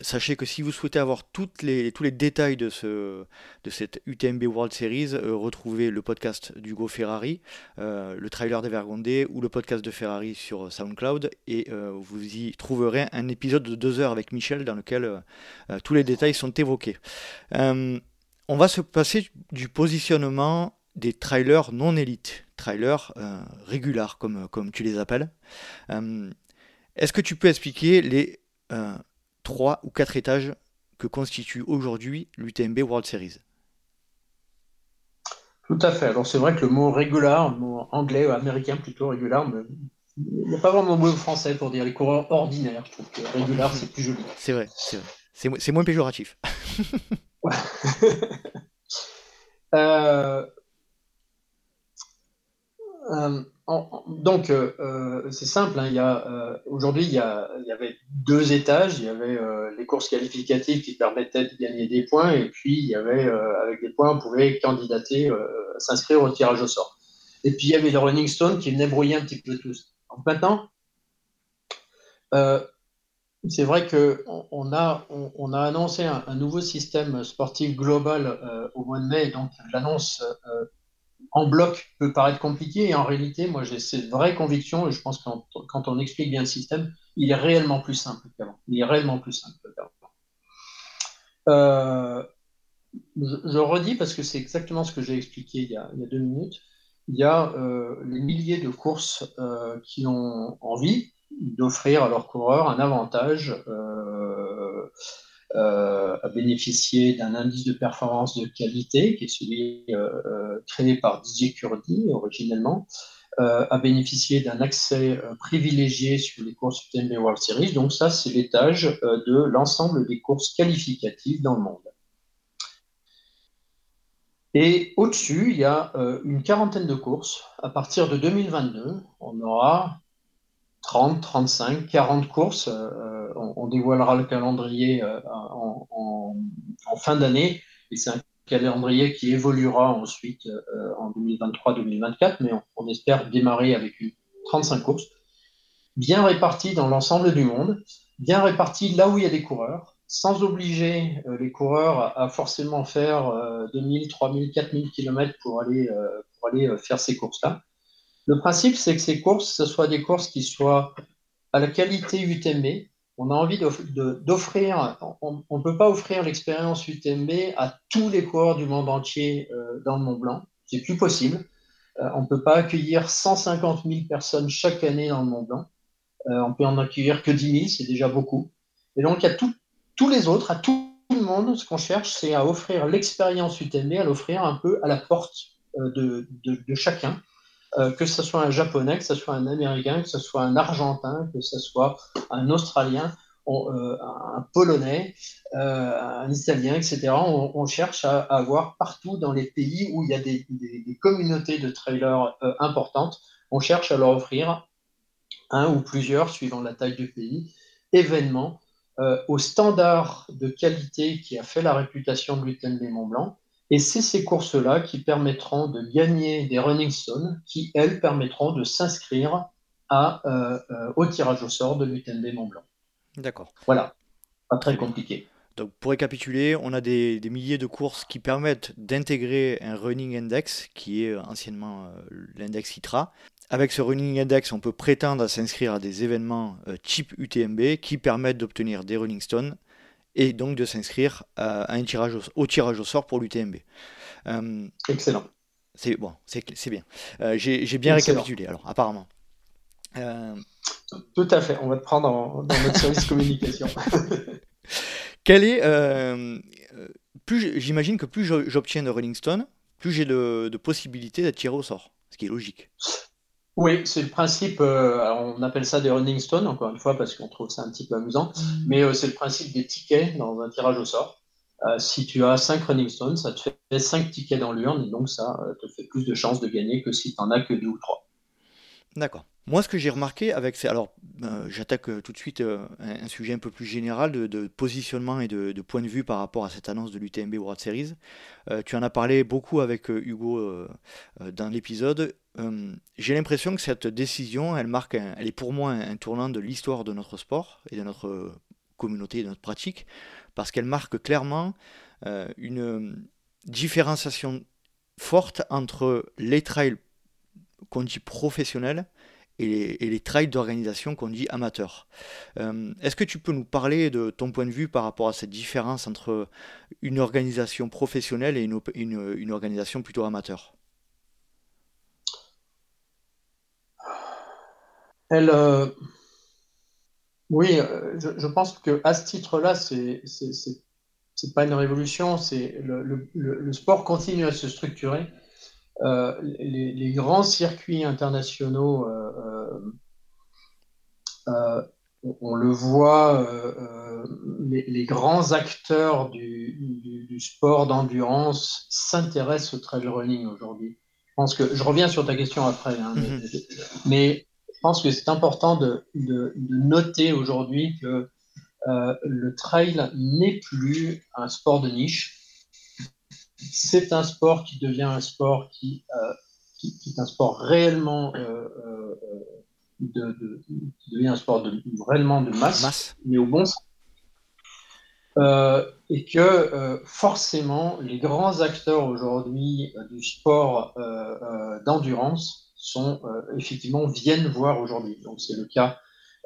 S1: Sachez que si vous souhaitez avoir les, tous les détails de, ce, de cette UTMB World Series, euh, retrouvez le podcast d'Hugo Ferrari, euh, le trailer d'Evergrande ou le podcast de Ferrari sur SoundCloud et euh, vous y trouverez un épisode de deux heures avec Michel dans lequel tous les détails sont évoqués. on va se passer du positionnement des trailers non élites, trailers régulars comme, comme tu les appelles. Est-ce que tu peux expliquer les trois ou quatre étages que constitue aujourd'hui l'UTMB World Series?
S2: Tout à fait. Alors c'est vrai que le mot régular, le mot anglais ou américain plutôt régular, il n'y a pas vraiment de mot français pour dire les coureurs ordinaires. Je trouve que régular c'est plus joli.
S1: C'est vrai, c'est vrai. C'est moins péjoratif. [LAUGHS] [LAUGHS]
S2: euh, euh, donc, euh, euh, c'est simple. Hein, aujourd'hui, il, y avait deux étages. Il y avait les courses qualificatives qui permettaient de gagner des points, et puis il y avait, avec des points, on pouvait candidater, s'inscrire au tirage au sort. Et puis il y avait le Running Stone qui venait brouiller un petit peu tout. Maintenant, c'est vrai qu'on on a, on, a annoncé un, un, nouveau système sportif global au mois de mai. Donc l'annonce en bloc peut paraître compliqué et en réalité, moi j'ai cette vraie conviction et je pense que quand, on explique bien le système, il est réellement plus simple qu'avant. Il est réellement plus simple qu'avant. Euh, je, redis parce que c'est exactement ce que j'ai expliqué il y, a, deux minutes. Il y a euh, les milliers de courses euh, qui ont envie d'offrir à leurs coureurs un avantage euh, à bénéficier d'un indice de performance de qualité, qui est celui euh, euh, créé par Didier Curdi originellement, à bénéficier d'un accès privilégié sur les courses UTMB World Series. Donc ça, c'est l'étage de l'ensemble des courses qualificatives dans le monde. Et au-dessus, il y a une quarantaine de courses. À partir de 2022, on aura 30, 35, 40 courses. Euh, on, dévoilera le calendrier euh, en, fin d'année. Et c'est un calendrier qui évoluera ensuite euh, en 2023-2024, mais on, espère démarrer avec une 35 courses, bien réparties dans l'ensemble du monde, bien réparties là où il y a des coureurs, sans obliger les coureurs à, forcément faire 2000, 3000, 4000 km pour aller, pour aller faire ces courses-là. Le principe, c'est que ces courses, ce soient des courses qui soient à la qualité UTMB. On a envie d'offrir, on ne peut pas offrir l'expérience UTMB à tous les coureurs du monde entier euh, dans le Mont Blanc. C'est plus possible. Euh, on ne peut pas accueillir 150 000 personnes chaque année dans le Mont Blanc. Euh, on peut en accueillir que 10 000, c'est déjà beaucoup. Et donc, à tous les autres, à tout le monde, ce qu'on cherche, c'est à offrir l'expérience UTMB, à l'offrir un peu à la porte de, de chacun. Euh, que ce soit un japonais, que ce soit un américain, que ce soit un argentin, que ce soit un australien, euh, un polonais, euh, un italien, etc. On, cherche à, avoir partout dans les pays où il y a des, communautés de trailers importantes, on cherche à leur offrir un ou plusieurs, suivant la taille du pays, événements au standard de qualité qui a fait la réputation de l'UTMB Mont Blanc et c'est ces courses-là qui permettront de gagner des running stones, qui, elles, permettront de s'inscrire à, euh, euh, au tirage au sort de l'UTMB Mont Blanc.
S1: D'accord.
S2: Voilà, pas très compliqué.
S1: Donc pour récapituler, on a des, milliers de courses qui permettent d'intégrer un running index, qui est anciennement euh, l'index ITRA. Avec ce running index, on peut prétendre à s'inscrire à des événements type UTMB qui permettent d'obtenir des running stones et donc de s'inscrire à, un tirage au, tirage au sort pour l'UTMB.
S2: Euh, Excellent.
S1: C'est bon, c'est bien. Euh, j'ai bien récapitulé alors, apparemment.
S2: Euh, Tout à fait. On va te prendre dans notre service [LAUGHS] communication.
S1: Quel est plus j'imagine que plus j'obtiens de Rolling Stone, plus j'ai de, de possibilités d'être tiré au sort, ce qui est logique.
S2: Oui, c'est le principe, euh, on appelle ça des running stones, encore une fois, parce qu'on trouve ça un petit peu amusant, mm. mais euh, c'est le principe des tickets dans un tirage au sort. Euh, si tu as 5 running stones, ça te fait 5 tickets dans l'urne, et donc ça te fait plus de chances de gagner que si tu n'en as que 2 ou 3.
S1: D'accord. Moi, ce que j'ai remarqué avec ces. Alors, j'attaque tout de suite un, sujet un peu plus général de, positionnement et de, de, point de vue par rapport à cette annonce de l'UTMB World Series. tu en as parlé beaucoup avec Hugo dans l'épisode. Euh, j'ai l'impression que cette décision, elle marque, elle est pour moi un, tournant de l'histoire de notre sport et de notre communauté et de notre pratique, parce qu'elle marque clairement euh, une différenciation forte entre les trails qu'on dit professionnels et les, trails d'organisation qu'on dit amateurs. Euh, est-ce que tu peux nous parler de ton point de vue par rapport à cette différence entre une organisation professionnelle et une organisation plutôt amateur?
S2: Elle, euh, oui, euh, je, pense que à ce titre-là, c'est c'est pas une révolution, c'est le, sport continue à se structurer les, grands circuits internationaux, on, le voit, les, grands acteurs du, sport d'endurance s'intéressent au trail running aujourd'hui. Je pense que je reviens sur ta question après, hein, mm-hmm. mais, je pense que c'est important de, de noter aujourd'hui que euh, le trail n'est plus un sport de niche. C'est un sport qui devient un sport qui, euh, est un sport réellement euh, de, qui devient un sport de, réellement de masse, mais au bon sens. et que forcément, les grands acteurs aujourd'hui du sport d'endurance sont effectivement viennent voir aujourd'hui. Donc c'est le cas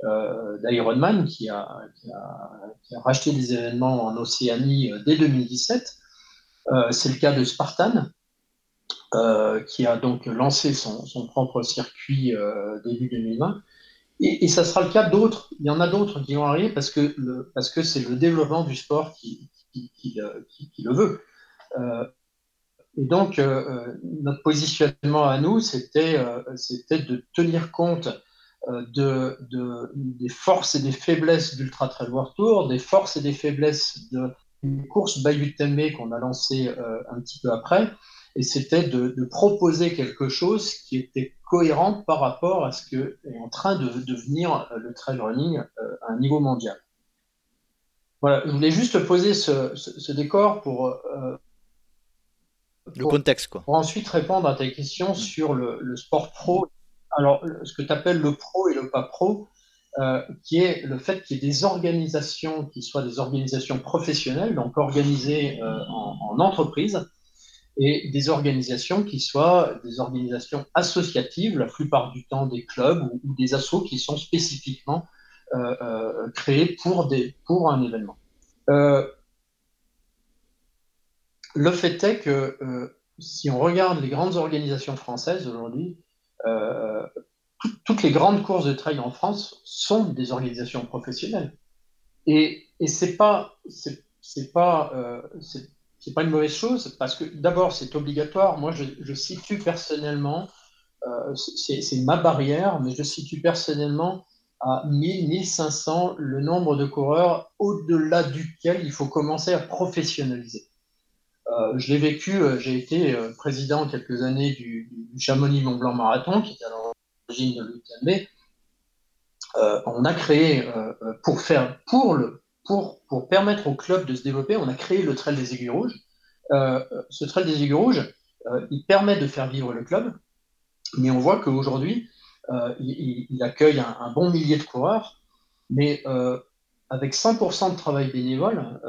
S2: euh, d'Ironman qui a, racheté des événements en Océanie euh, dès 2017. Euh, c'est le cas de Spartan, qui a donc lancé son, propre circuit début 2020. Et, ça sera le cas d'autres. Il y en a d'autres qui vont arriver parce que, parce que c'est le développement du sport qui, qui, le veut. Et donc, notre positionnement à nous, c'était de tenir compte euh, de, des forces et des faiblesses d'Ultra Trail World Tour, des forces et des faiblesses de course Bayou Tembe qu'on a lancée euh, un petit peu après, et c'était de, proposer quelque chose qui était cohérent par rapport à ce que est en train de devenir euh, le trail running à un niveau mondial. Voilà, je voulais juste poser ce, décor pour,
S1: le contexte quoi.
S2: Pour ensuite répondre à ta question mm. sur le, le sport pro alors, ce que tu appelles le pro et le pas pro, euh, qui est le fait qu'il y ait des organisations qui soient des organisations professionnelles, donc organisées euh, en, entreprise, et des organisations qui soient des organisations associatives, la plupart du temps des clubs ou, des assos qui sont spécifiquement euh, créés pour, des, pour un événement. Le fait est que si on regarde les grandes organisations françaises aujourd'hui, euh, toutes les grandes courses de trail en France sont des organisations professionnelles. Et, et c'est pas, c'est pas, euh, c'est pas une mauvaise chose parce que d'abord c'est obligatoire. Moi, je, je situe personnellement, euh, c'est ma barrière, mais je situe personnellement à 1000, 1500 le nombre de coureurs au-delà duquel il faut commencer à professionnaliser. Euh, je l'ai vécu, euh, j'ai été euh, président quelques années du, Chamonix-Mont-Blanc Marathon, qui était à l'origine de l'UTMB. on a créé, pour, faire, pour, le, pour, pour permettre au club de se développer, on a créé le Trail des Aiguilles Rouges. ce Trail des Aiguilles Rouges, il permet de faire vivre le club, mais on voit qu'aujourd'hui, il, accueille un, bon millier de coureurs, mais avec 100% de travail bénévole,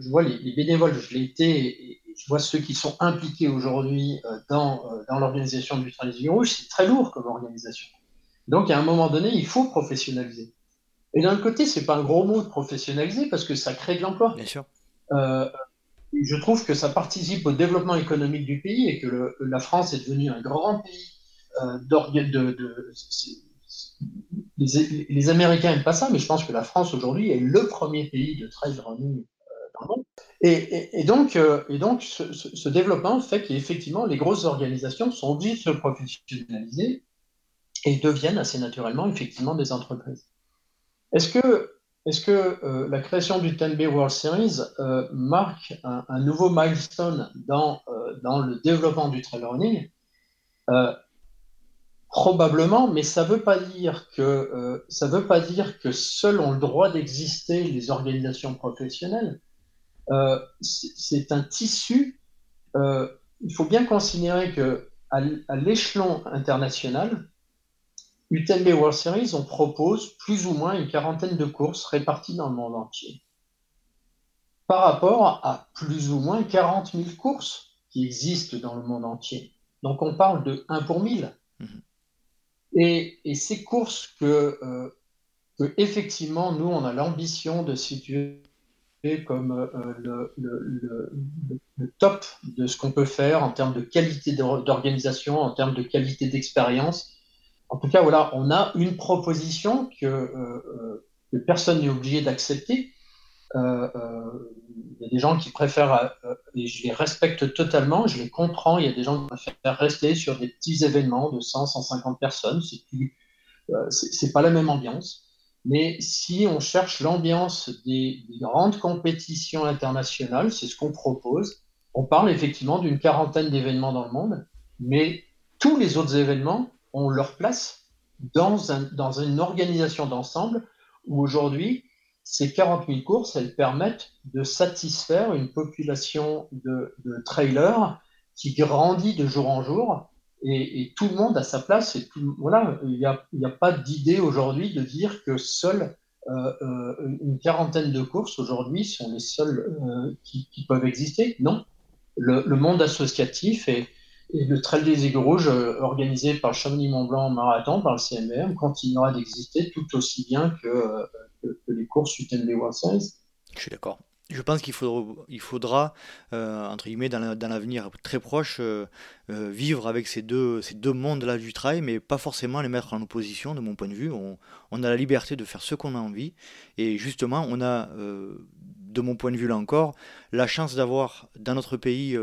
S2: je vois les, bénévoles, je l'ai été, je vois ceux qui sont impliqués aujourd'hui euh, dans, euh, dans l'organisation du Trail Rouge, c'est très lourd comme organisation. Donc, à un moment donné, il faut professionnaliser. Et d'un côté, c'est pas un gros mot de professionnaliser parce que ça crée de l'emploi.
S1: Bien sûr.
S2: Euh, je trouve que ça participe au développement économique du pays et que la France est devenue un grand pays euh, de, de, les, Américains n'aiment pas ça, mais je pense que la France aujourd'hui est le premier pays de trail running monde. Et, donc, euh, ce, développement fait qu'effectivement, les grosses organisations sont obligées de se professionnaliser et deviennent assez naturellement, effectivement, des entreprises. Est-ce que, euh, la création du 10B World Series euh, marque un, nouveau milestone dans, dans le développement du trail running? Probablement, mais ça ne veut pas dire que ça veut pas dire que seuls ont le droit d'exister les organisations professionnelles. Euh, c'est un tissu. Euh, il faut bien considérer que à, l'échelon international, UTMB World Series, on propose plus ou moins une quarantaine de courses réparties dans le monde entier. Par rapport à plus ou moins 40 000 courses qui existent dans le monde entier. Donc on parle de 1 pour 1000. Mhm. Et, ces courses que, euh, que, effectivement, nous, on a l'ambition de situer comme euh, le, top de ce qu'on peut faire en termes de qualité d'organisation, en termes de qualité d'expérience. En tout cas, voilà, on a une proposition que, euh, personne n'est obligé d'accepter. Y a des gens qui préfèrent et je les respecte totalement, je les comprends. Il y a des gens qui préfèrent rester sur des petits événements de 100, 150 personnes. C'est plus, c'est pas la même ambiance. Mais si on cherche l'ambiance des, grandes compétitions internationales, c'est ce qu'on propose. On parle effectivement d'une quarantaine d'événements dans le monde, mais tous les autres événements ont leur place dans une organisation d'ensemble où aujourd'hui, ces 40 000 courses, elles permettent de satisfaire une population de, trailers qui grandit de jour en jour et, tout le monde a sa place. Voilà, il n'y a, pas d'idée aujourd'hui de dire que seule euh, euh, une quarantaine de courses aujourd'hui sont les seules euh, qui, peuvent exister. Non, le, monde associatif et, le Trail des Aiguilles Rouges organisé par Chamonix-Mont-Blanc Marathon, par le CMR, continuera d'exister tout aussi bien que, les courses UTMB World Series.
S1: Je suis d'accord je pense qu'il faudra, il faudra euh, entre guillemets, dans l'avenir très proche, euh, euh, vivre avec ces deux, ces deux mondes-là du trail, mais pas forcément les mettre en opposition, de mon point de vue. On a la liberté de faire ce qu'on a envie. Et justement, on a, de mon point de vue là encore, la chance d'avoir dans notre pays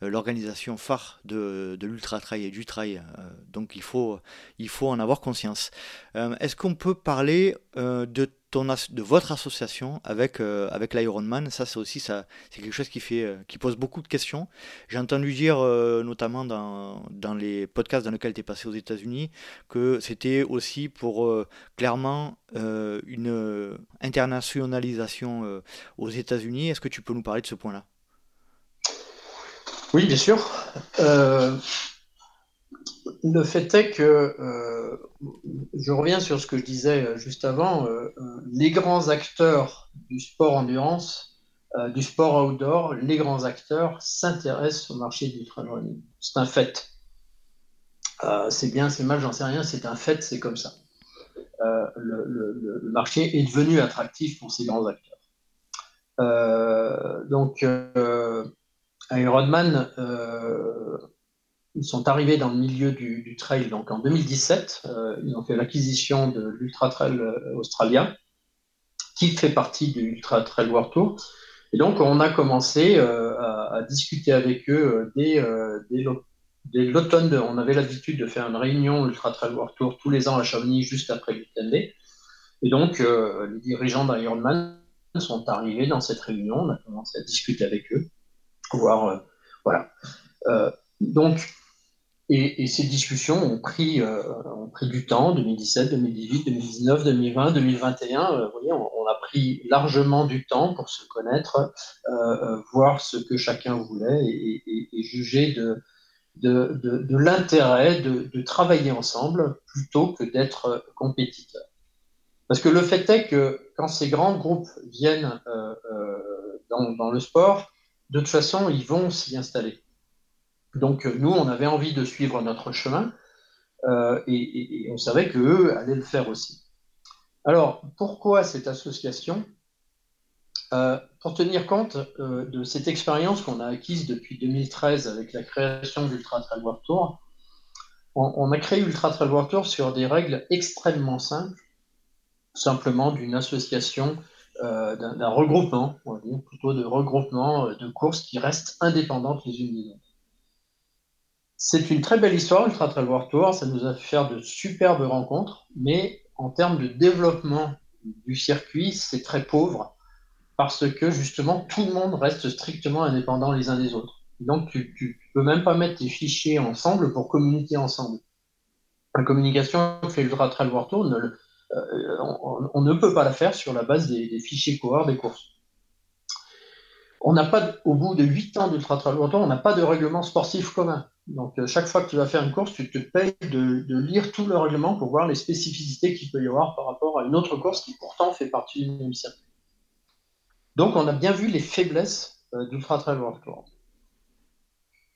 S1: l'organisation phare de, de l'ultra-trail et du trail. donc il faut, il faut en avoir conscience. Est-ce qu'on peut parler de de votre association avec, euh, avec l'Ironman? Ça, c'est aussi ça, quelque chose qui, fait, euh, qui pose beaucoup de questions. J'ai entendu dire, euh, notamment dans, dans, les podcasts dans lesquels tu es passé aux États-Unis, que c'était aussi pour clairement une internationalisation aux États-Unis. Est-ce que tu peux nous parler de ce point-là?
S2: Oui, bien sûr le fait est que, euh, je reviens sur ce que je disais euh, juste avant, euh, les grands acteurs du sport endurance, du sport outdoor, les grands acteurs s'intéressent au marché du trail running. C'est un fait. c'est bien, c'est mal, j'en sais rien, c'est un fait, c'est comme ça. Le, marché est devenu attractif pour ces grands acteurs. donc, Ironman ils sont arrivés dans le milieu du, trail donc en 2017. Euh, ils ont fait l'acquisition de l'Ultra Trail euh, Australia, qui fait partie du Ultra Trail World Tour. Et donc, on a commencé euh, à, discuter avec eux dès, l'automne. On avait l'habitude de faire une réunion Ultra Trail World Tour tous les ans à Chamonix, juste après l'UTMB. Et donc, les dirigeants d'Ironman sont arrivés dans cette réunion. On a commencé à discuter avec eux, voir. voilà. donc, et, ces discussions ont pris, euh, ont pris du temps, 2017, 2018, 2019, 2020, 2021. vous voyez, on, a pris largement du temps pour se connaître, euh, euh, voir ce que chacun voulait et, juger de, de, de, l'intérêt de, travailler ensemble plutôt que d'être compétiteurs. Parce que le fait est que quand ces grands groupes viennent dans, dans le sport, de toute façon, ils vont s'y installer. Donc euh, nous, on avait envie de suivre notre chemin euh, et, on savait qu'eux allaient le faire aussi. Alors, pourquoi cette association? Euh, Pour tenir compte de cette expérience qu'on a acquise depuis 2013 avec la création d'Ultra Trail World Tour, on, a créé Ultra Trail World Tour sur des règles extrêmement simples, simplement d'une association, d'un regroupement, plutôt de regroupement de courses qui restent indépendantes les unes des autres. C'est une très belle histoire, Ultra Trail World Tour. Ça nous a fait faire de superbes rencontres, mais en termes de développement du circuit, c'est très pauvre parce que justement, tout le monde reste strictement indépendant les uns des autres. Donc, tu ne peux même pas mettre tes fichiers ensemble pour communiquer ensemble. La communication que fait Ultra Trail World Tour, euh, on, ne peut pas la faire sur la base des, fichiers coureurs des courses. On n'a pas, au bout de 8 ans d'Ultra Trail Tour, on n'a pas de règlement sportif commun. Donc, euh, chaque fois que tu vas faire une course, tu te payes de, lire tout le règlement pour voir les spécificités qu'il peut y avoir par rapport à une autre course qui pourtant fait partie du même circuit. Donc, on a bien vu les faiblesses euh, d'Ultra Trail World Tour.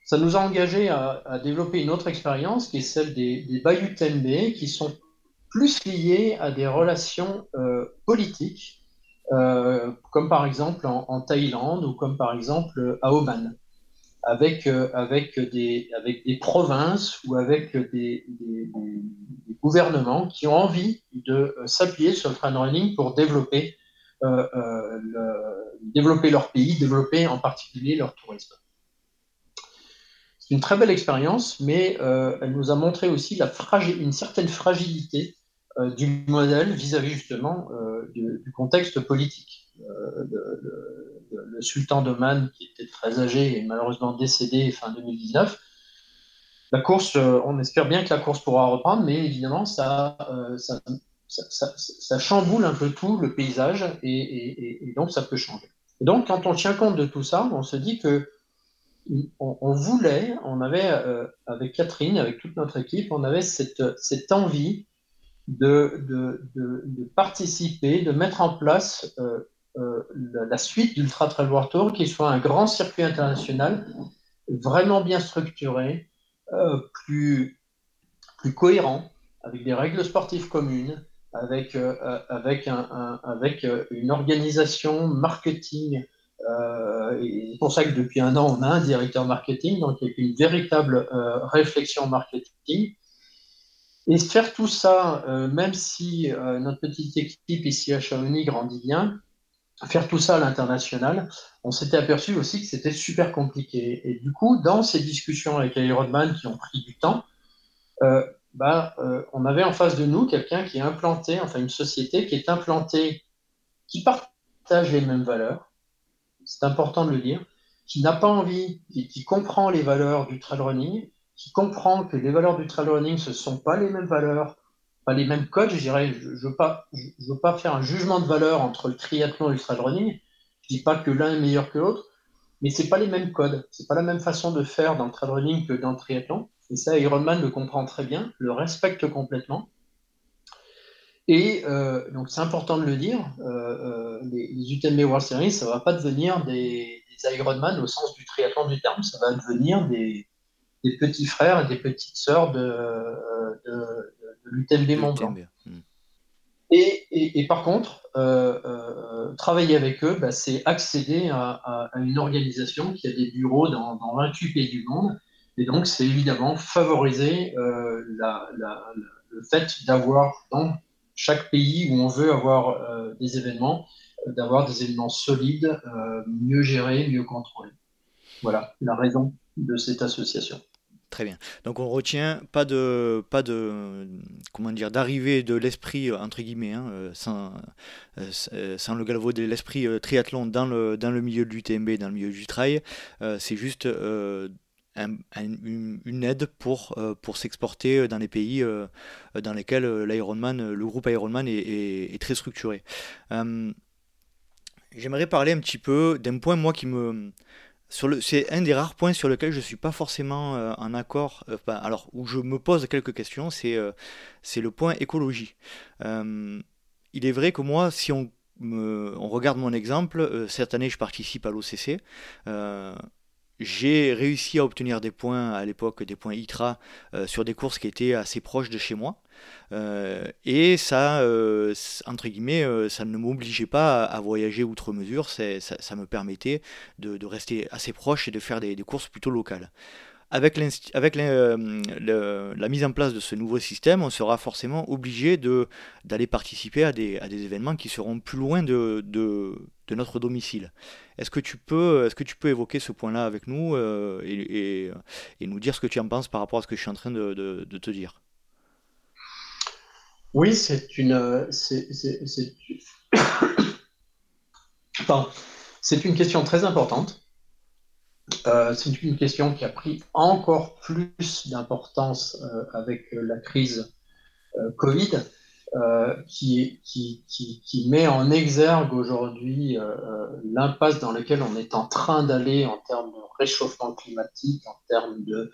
S2: Ça nous a engagé à, développer une autre expérience qui est celle des, des Bayou qui sont plus liées à des relations euh, politiques, comme par exemple en, Thaïlande ou comme par exemple à Oman avec, euh, avec, des, avec des provinces ou avec des, gouvernements qui ont envie de euh, s'appuyer sur le running pour développer développer leur pays, développer en particulier leur tourisme. C'est une très belle expérience, mais elle nous a montré aussi la une certaine fragilité du modèle vis-à-vis justement du, contexte politique. le sultan d'Oman, qui était très âgé et malheureusement décédé fin 2019, la course, on espère bien que la course pourra reprendre, mais évidemment, ça, ça, chamboule un peu tout le paysage et, donc ça peut changer. Et donc, quand on tient compte de tout ça, on se dit que on, voulait, on avait euh, avec Catherine, avec toute notre équipe, on avait cette, cette envie de, participer, de mettre en place euh, euh, la, suite d'Ultra Trail World Tour, qui soit un grand circuit international, vraiment bien structuré, plus, plus cohérent, avec des règles sportives communes, avec, euh, euh, avec, un, avec euh, une organisation marketing. c'est pour ça que depuis un an, on a un directeur marketing, donc il y a une véritable réflexion marketing. Et faire tout ça, même si notre petite équipe ici à Chamonix grandit bien, faire tout ça à l'international, on s'était aperçu aussi que c'était super compliqué. Et du coup, dans ces discussions avec Ironman qui ont pris du temps, bah, euh, on avait en face de nous quelqu'un qui est implanté, enfin une société qui est implantée, qui partage les mêmes valeurs, c'est important de le dire, qui n'a pas envie, qui, qui, comprend les valeurs du trail running, qui comprend que les valeurs du trail running, ce ne sont pas les mêmes valeurs, pas les mêmes codes, je dirais, je ne veux, pas, je, veux pas faire un jugement de valeur entre le triathlon et le trail running, je ne dis pas que l'un est meilleur que l'autre, mais ce pas les mêmes codes, ce n'est pas la même façon de faire dans le trail running que dans le triathlon. Et ça, Ironman le comprend très bien, le respecte complètement. Et euh, donc, c'est important de le dire, euh, euh, les, UTMB World Series, ça ne va pas devenir des, Ironman au sens du triathlon du terme, ça va devenir des, petits frères et des petites sœurs de, l'UTMB mondial. Hmm. Et, par contre, travailler avec eux, bah, c'est accéder à, une organisation qui a des bureaux dans, dans 28 pays du monde et donc, c'est évidemment favoriser euh, le fait d'avoir dans chaque pays où on veut avoir euh, des événements, euh, d'avoir des événements solides, mieux gérés, mieux contrôlés. Voilà la raison de cette association.
S1: Très bien. Donc on retient pas de pas de comment dire d'arrivée de l'esprit entre guillemets hein, sans, sans le galvauder l'esprit triathlon dans le dans le milieu de l'UTMB dans le milieu du trail. c'est juste une, aide pour, euh, pour s'exporter dans les pays euh, dans lesquels euh, l'Ironman, le groupe Ironman est, très structuré. J'aimerais parler un petit peu d'un point, moi, qui me. C'est un des rares points sur lesquels je ne suis pas forcément en accord, alors où je me pose quelques questions, c'est c'est le point écologie. il est vrai que moi, si on, on regarde mon exemple, cette année je participe à l'OCC j'ai réussi à obtenir des points à l'époque, des points ITRA euh, sur des courses qui étaient assez proches de chez moi. Euh, et ça, euh, entre guillemets, ça ne m'obligeait pas à, voyager outre mesure, ça, me permettait de, rester assez proche et de faire des courses plutôt locales avec, la mise en place de ce nouveau système, on sera forcément obligé d'aller participer à des, événements qui seront plus loin de, notre domicile. Est-ce que, tu peux, est que tu peux évoquer ce point-là avec nous euh, et, et, nous dire ce que tu en penses par rapport à ce que je suis en train de, te dire?
S2: Oui, c'est une, [COUGHS] c'est, une question très importante. Euh, c'est une question qui a pris encore plus d'importance euh, avec la crise Covid, qui, qui, met en exergue aujourd'hui l'impasse dans laquelle on est en train d'aller en termes de réchauffement climatique, en termes de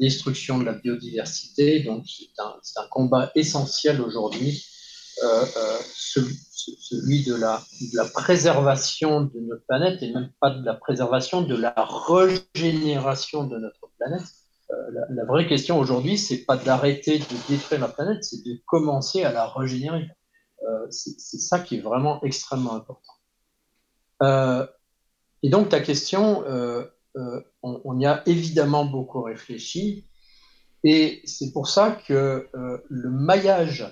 S2: destruction de la biodiversité. Donc c'est un, combat essentiel aujourd'hui, celui, de la, préservation de notre planète et même pas de la préservation, de la régénération de notre planète. Euh, la, vraie question aujourd'hui, c'est pas d'arrêter de détruire la planète, c'est de commencer à la régénérer. Euh, c'est ça qui est vraiment extrêmement important. Euh, et donc ta question, on, y a évidemment beaucoup réfléchi, et c'est pour ça que le maillage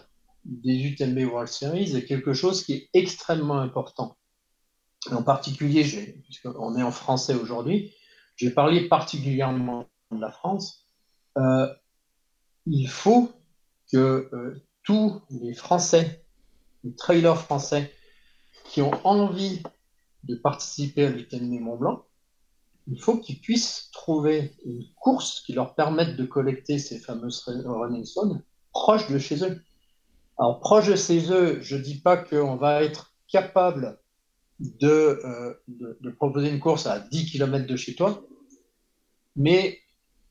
S2: des UTMB World Series est quelque chose qui est extrêmement important. en particulier, puisqu'on est en français aujourd'hui, je vais parler particulièrement de la France. Euh, il faut que euh, tous les Français, les trailers français qui ont envie de participer à l'UTMB Mont Blanc, il faut qu'ils puissent trouver une course qui leur permette de collecter ces fameuses running stones proche de chez eux. Alors, proche de chez eux, je ne dis pas qu'on va être capable euh, de, de, proposer une course à 10 km de chez toi, mais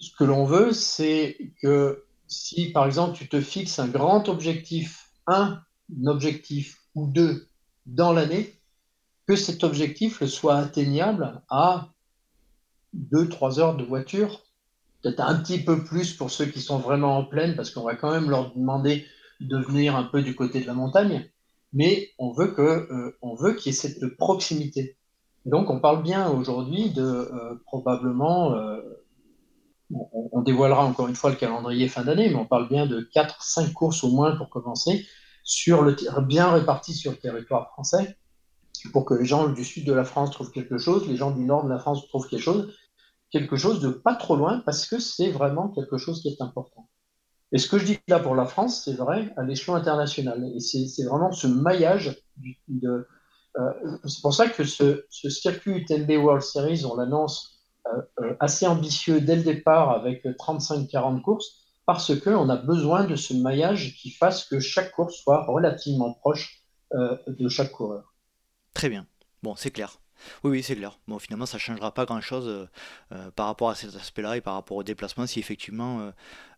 S2: ce que l'on veut, c'est que si, par exemple, tu te fixes un grand objectif, un objectif ou deux dans l'année, que cet objectif soit atteignable à 2-3 heures de voiture, peut-être un petit peu plus pour ceux qui sont vraiment en pleine, parce qu'on va quand même leur demander de venir un peu du côté de la montagne, mais on veut que euh, on qu'il y ait cette proximité. donc on parle bien aujourd'hui de euh, probablement, euh, on, dévoilera encore une fois le calendrier fin d'année, mais on parle bien de 4-5 courses au moins pour commencer, sur le bien réparties sur le territoire français, pour que les gens du sud de la France trouvent quelque chose, les gens du nord de la France trouvent quelque chose, quelque chose de pas trop loin, parce que c'est vraiment quelque chose qui est important. Et ce que je dis là pour la France, c'est vrai à l'échelon international. Et c'est vraiment ce maillage. De, euh, c'est pour ça que ce, circuit UTMB World Series, on l'annonce assez ambitieux dès le départ avec 35-40 courses, parce qu'on a besoin de ce maillage qui fasse que chaque course soit relativement proche de chaque coureur.
S1: Très bien. Bon, c'est clair. Oui, oui, c'est clair. Bon, finalement, ça ne changera pas grand-chose euh, euh, par rapport à cet aspect-là et par rapport au déplacement si effectivement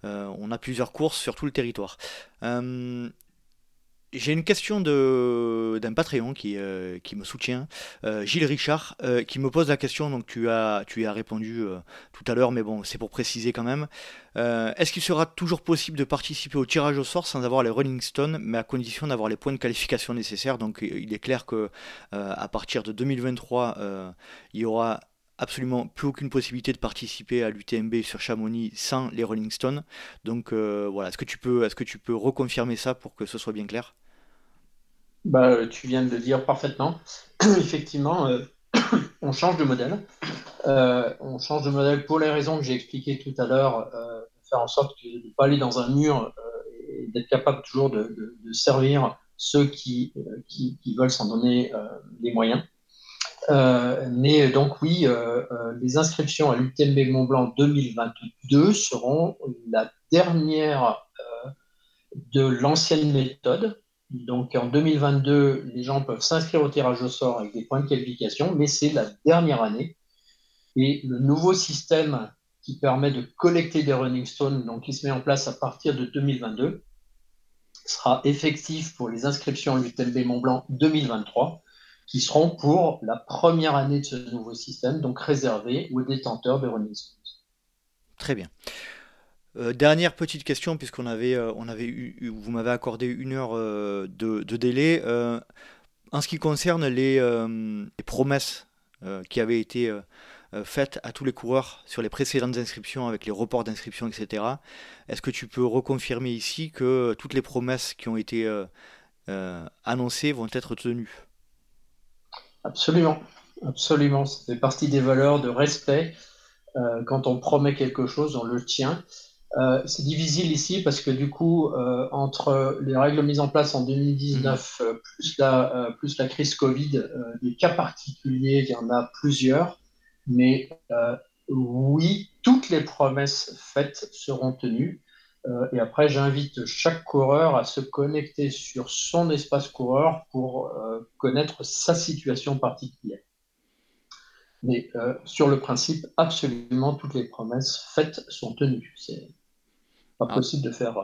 S1: euh, on a plusieurs courses sur tout le territoire. J'ai une question d'un Patreon qui, euh, qui, me soutient, euh, Gilles Richard, euh, qui me pose la question, donc tu as, tu as répondu tout à l'heure, mais bon, c'est pour préciser quand même. Est-ce qu'il sera toujours possible de participer au tirage au sort sans avoir les Rolling Stones, mais à condition d'avoir les points de qualification nécessaires? Donc il est clair que à partir de 2023, il y aura absolument plus aucune possibilité de participer à l'UTMB sur Chamonix sans les Rolling Stones. Donc voilà, est-ce que est-ce que tu peux reconfirmer ça pour que ce soit bien clair?
S2: Bah, tu viens de le dire parfaitement. [CLEARS THROAT] Effectivement, euh, [CLEARS THROAT] on change de modèle. Euh, on change de modèle pour les raisons que j'ai expliquées tout à l'heure, euh, faire en sorte de ne pas aller dans un mur et d'être capable toujours de, servir ceux qui, qui, veulent s'en donner les moyens. mais donc oui, les inscriptions à l'UTMB Mont Blanc 2022 seront la dernière de l'ancienne méthode, donc en 2022, les gens peuvent s'inscrire au tirage au sort avec des points de qualification, mais c'est la dernière année. Et le nouveau système qui permet de collecter des running stones, donc qui se met en place à partir de 2022, sera effectif pour les inscriptions du TMB Mont Blanc 2023, qui seront pour la première année de ce nouveau système, donc réservé aux détenteurs de running stones.
S1: Très bien. Euh, dernière petite question, puisqu'on avait, euh, on avait eu, vous m'avez accordé une heure euh, de, délai. en ce qui concerne les, promesses qui avaient été faites à tous les coureurs sur les précédentes inscriptions, avec les reports d'inscription, etc., est-ce que tu peux reconfirmer ici que toutes les promesses qui ont été annoncées vont être tenues?
S2: Absolument, absolument. Ça fait partie des valeurs de respect. quand on promet quelque chose, on le tient. Euh, c'est difficile ici parce que du coup, euh, entre les règles mises en place en 2019 mhm. euh, plus, la, plus la crise Covid, des cas particuliers, il y en a plusieurs. Mais oui, toutes les promesses faites seront tenues. et après, j'invite chaque coureur à se connecter sur son espace coureur pour connaître sa situation particulière. Mais sur le principe, absolument toutes les promesses faites sont tenues. C'est pas ah. possible de faire. Euh,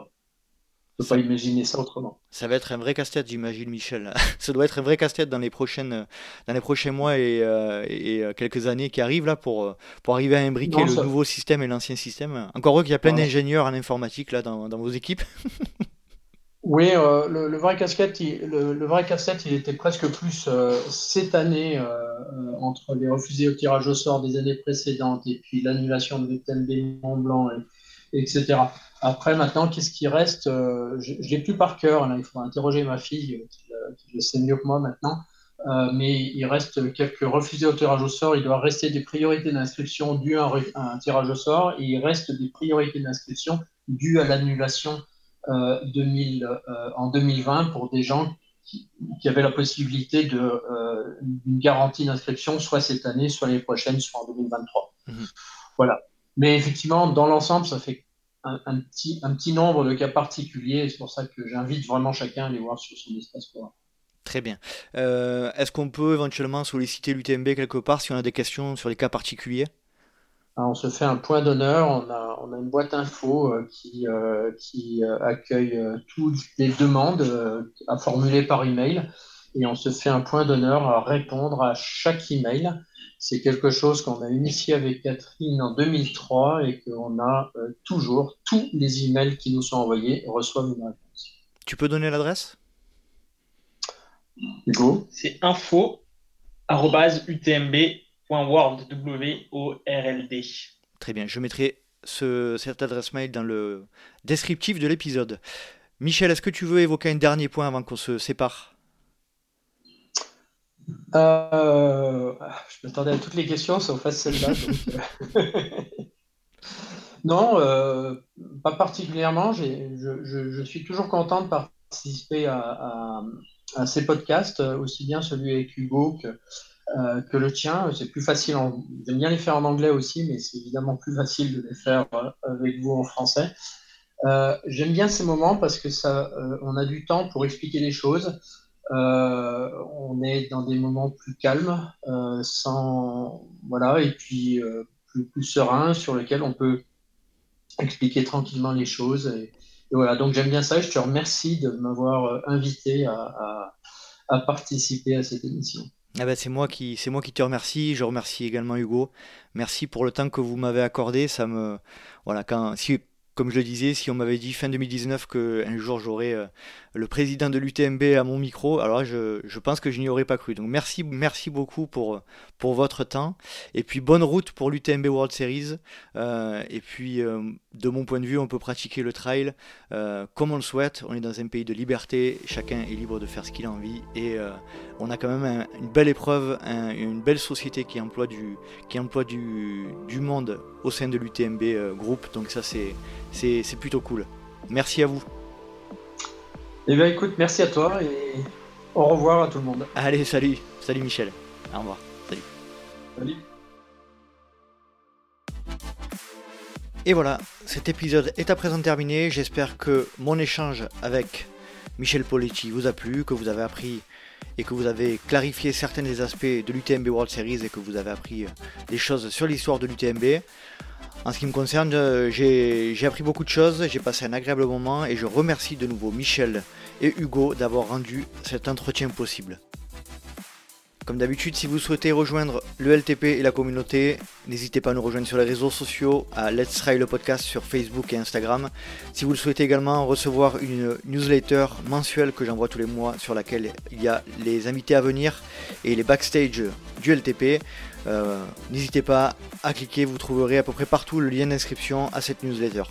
S2: je peux pas imaginer ça autrement.
S1: Ça va être un vrai casse-tête, j'imagine, Michel. [LAUGHS] ça doit être un vrai casse-tête dans les prochaines, dans les prochains mois et, euh, et, euh, quelques années qui arrivent là pour, pour arriver à imbriquer le nouveau système et l'ancien système. Encore heureux qu'il y a plein d'ingénieurs en informatique là dans, dans vos équipes. [LAUGHS]
S2: Oui, le, vrai casquette, il, le, vrai casse-tête, il était presque plus cette année entre les refusés au tirage au sort des années précédentes et puis l'annulation de l'UTMB Mont Blanc, et, etc. Après, maintenant, qu'est-ce qui reste Je ne l'ai plus par cœur. Là, il faudra interroger ma fille, qui, le sait mieux que moi maintenant. mais il reste quelques refusés au tirage au sort. Il doit rester des priorités d'inscription dues à un, tirage au sort. Et il reste des priorités d'inscription dues à l'annulation 2000, en 2020 pour des gens qui, avaient la possibilité d'une garantie d'inscription, soit cette année, soit l'année prochaine, soit en 2023. Mhm. Voilà. Mais effectivement, dans l'ensemble, ça fait un, petit, un petit nombre de cas particuliers. C'est pour ça que j'invite vraiment chacun à aller voir sur son espace.
S1: Très bien. Euh, est-ce qu'on peut éventuellement solliciter l'UTMB quelque part si on a des questions sur les cas particuliers?
S2: On se fait un point d'honneur. On a, on a, une boîte info euh, qui, euh, qui accueille toutes les demandes à formuler par email. Et on se fait un point d'honneur à répondre à chaque email. C'est quelque chose qu'on a initié avec Catherine en 2003 et qu'on a euh, toujours, tous les emails qui nous sont envoyés reçoivent une réponse.
S1: Tu peux donner l'adresse?
S2: Hugo?
S3: C'est info.utmb.world.
S1: Très bien, je mettrai ce, cette adresse mail dans le descriptif de l'épisode. Michel, est-ce que tu veux évoquer un dernier point avant qu'on se sépare?
S2: Euh, je m'attendais à toutes les questions, sauf à celle-là. [LAUGHS] Euh. [LAUGHS] non, euh, pas particulièrement. Je, suis toujours content de participer à, ces podcasts, aussi bien celui avec Hugo que, que le tien. C'est plus facile. J'aime bien les faire en anglais aussi, mais c'est évidemment plus facile de les faire avec vous en français. J'aime bien ces moments parce que ça, on a du temps pour expliquer les choses. Euh, on est dans des moments plus calmes, euh, sans voilà, et puis euh, plus, plus serein, sur lesquels on peut expliquer tranquillement les choses. Et, voilà, donc j'aime bien ça. je te remercie de m'avoir invité à, participer à cette émission.
S1: Ah ben c'est moi qui c'est moi qui te remercie. Je remercie également Hugo. Merci pour le temps que vous m'avez accordé. Ça me voilà quand si comme je le disais, si on m'avait dit fin 2019 qu'un jour j'aurais le président de l'UTMB à mon micro, alors je, je pense que je n'y aurais pas cru. Donc merci, merci beaucoup pour, pour votre temps. Et puis bonne route pour l'UTMB World Series. Euh, et puis euh, de mon point de vue, on peut pratiquer le trail comme on le souhaite. On est dans un pays de liberté, chacun est libre de faire ce qu'il a envie. Et on a quand même une belle épreuve, une belle société qui emploie du, qui emploie du, du monde au sein de l'UTMB groupe. Donc ça c'est plutôt cool. Merci à vous.
S2: Eh bien écoute, merci à toi et au revoir à tout le monde.
S1: Allez, salut. Salut Michel. Au revoir. Salut.
S2: Salut.
S1: Et voilà, cet épisode est à présent terminé. J'espère que mon échange avec Michel Poletti vous a plu, que vous avez appris et que vous avez clarifié certains des aspects de l'UTMB World Series et que vous avez appris des choses sur l'histoire de l'UTMB. En ce qui me concerne, euh, j'ai appris beaucoup de choses, j'ai passé un agréable moment et je remercie de nouveau Michel et Hugo d'avoir rendu cet entretien possible. Comme d'habitude, si vous souhaitez rejoindre le LTP et la communauté, n'hésitez pas à nous rejoindre sur les réseaux sociaux, à Let's Try le podcast sur Facebook et Instagram. Si vous le souhaitez également recevoir une newsletter mensuelle que j'envoie tous les mois sur laquelle il y a les invités à venir et les backstage du LTP, euh, n'hésitez pas à cliquer, vous trouverez à peu près partout le lien d'inscription à cette newsletter.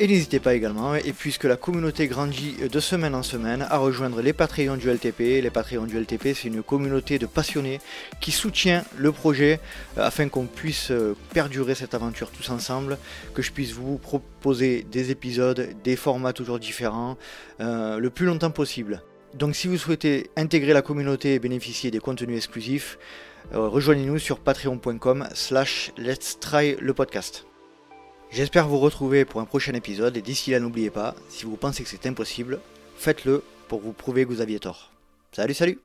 S1: Et n'hésitez pas également, et puisque la communauté grandit de semaine en semaine, à rejoindre les Patreons du LTP. Les Patreons du LTP, c'est une communauté de passionnés qui soutient le projet euh, afin qu'on puisse euh, perdurer cette aventure tous ensemble, que je puisse vous proposer des épisodes, des formats toujours différents, le plus longtemps possible. Donc si vous souhaitez intégrer la communauté et bénéficier des contenus exclusifs, rejoignez-nous sur patreon.com slash let's try le podcast. J'espère vous retrouver pour un prochain épisode et d'ici là n'oubliez pas, si vous pensez que c'est impossible, faites-le pour vous prouver que vous aviez tort. Salut salut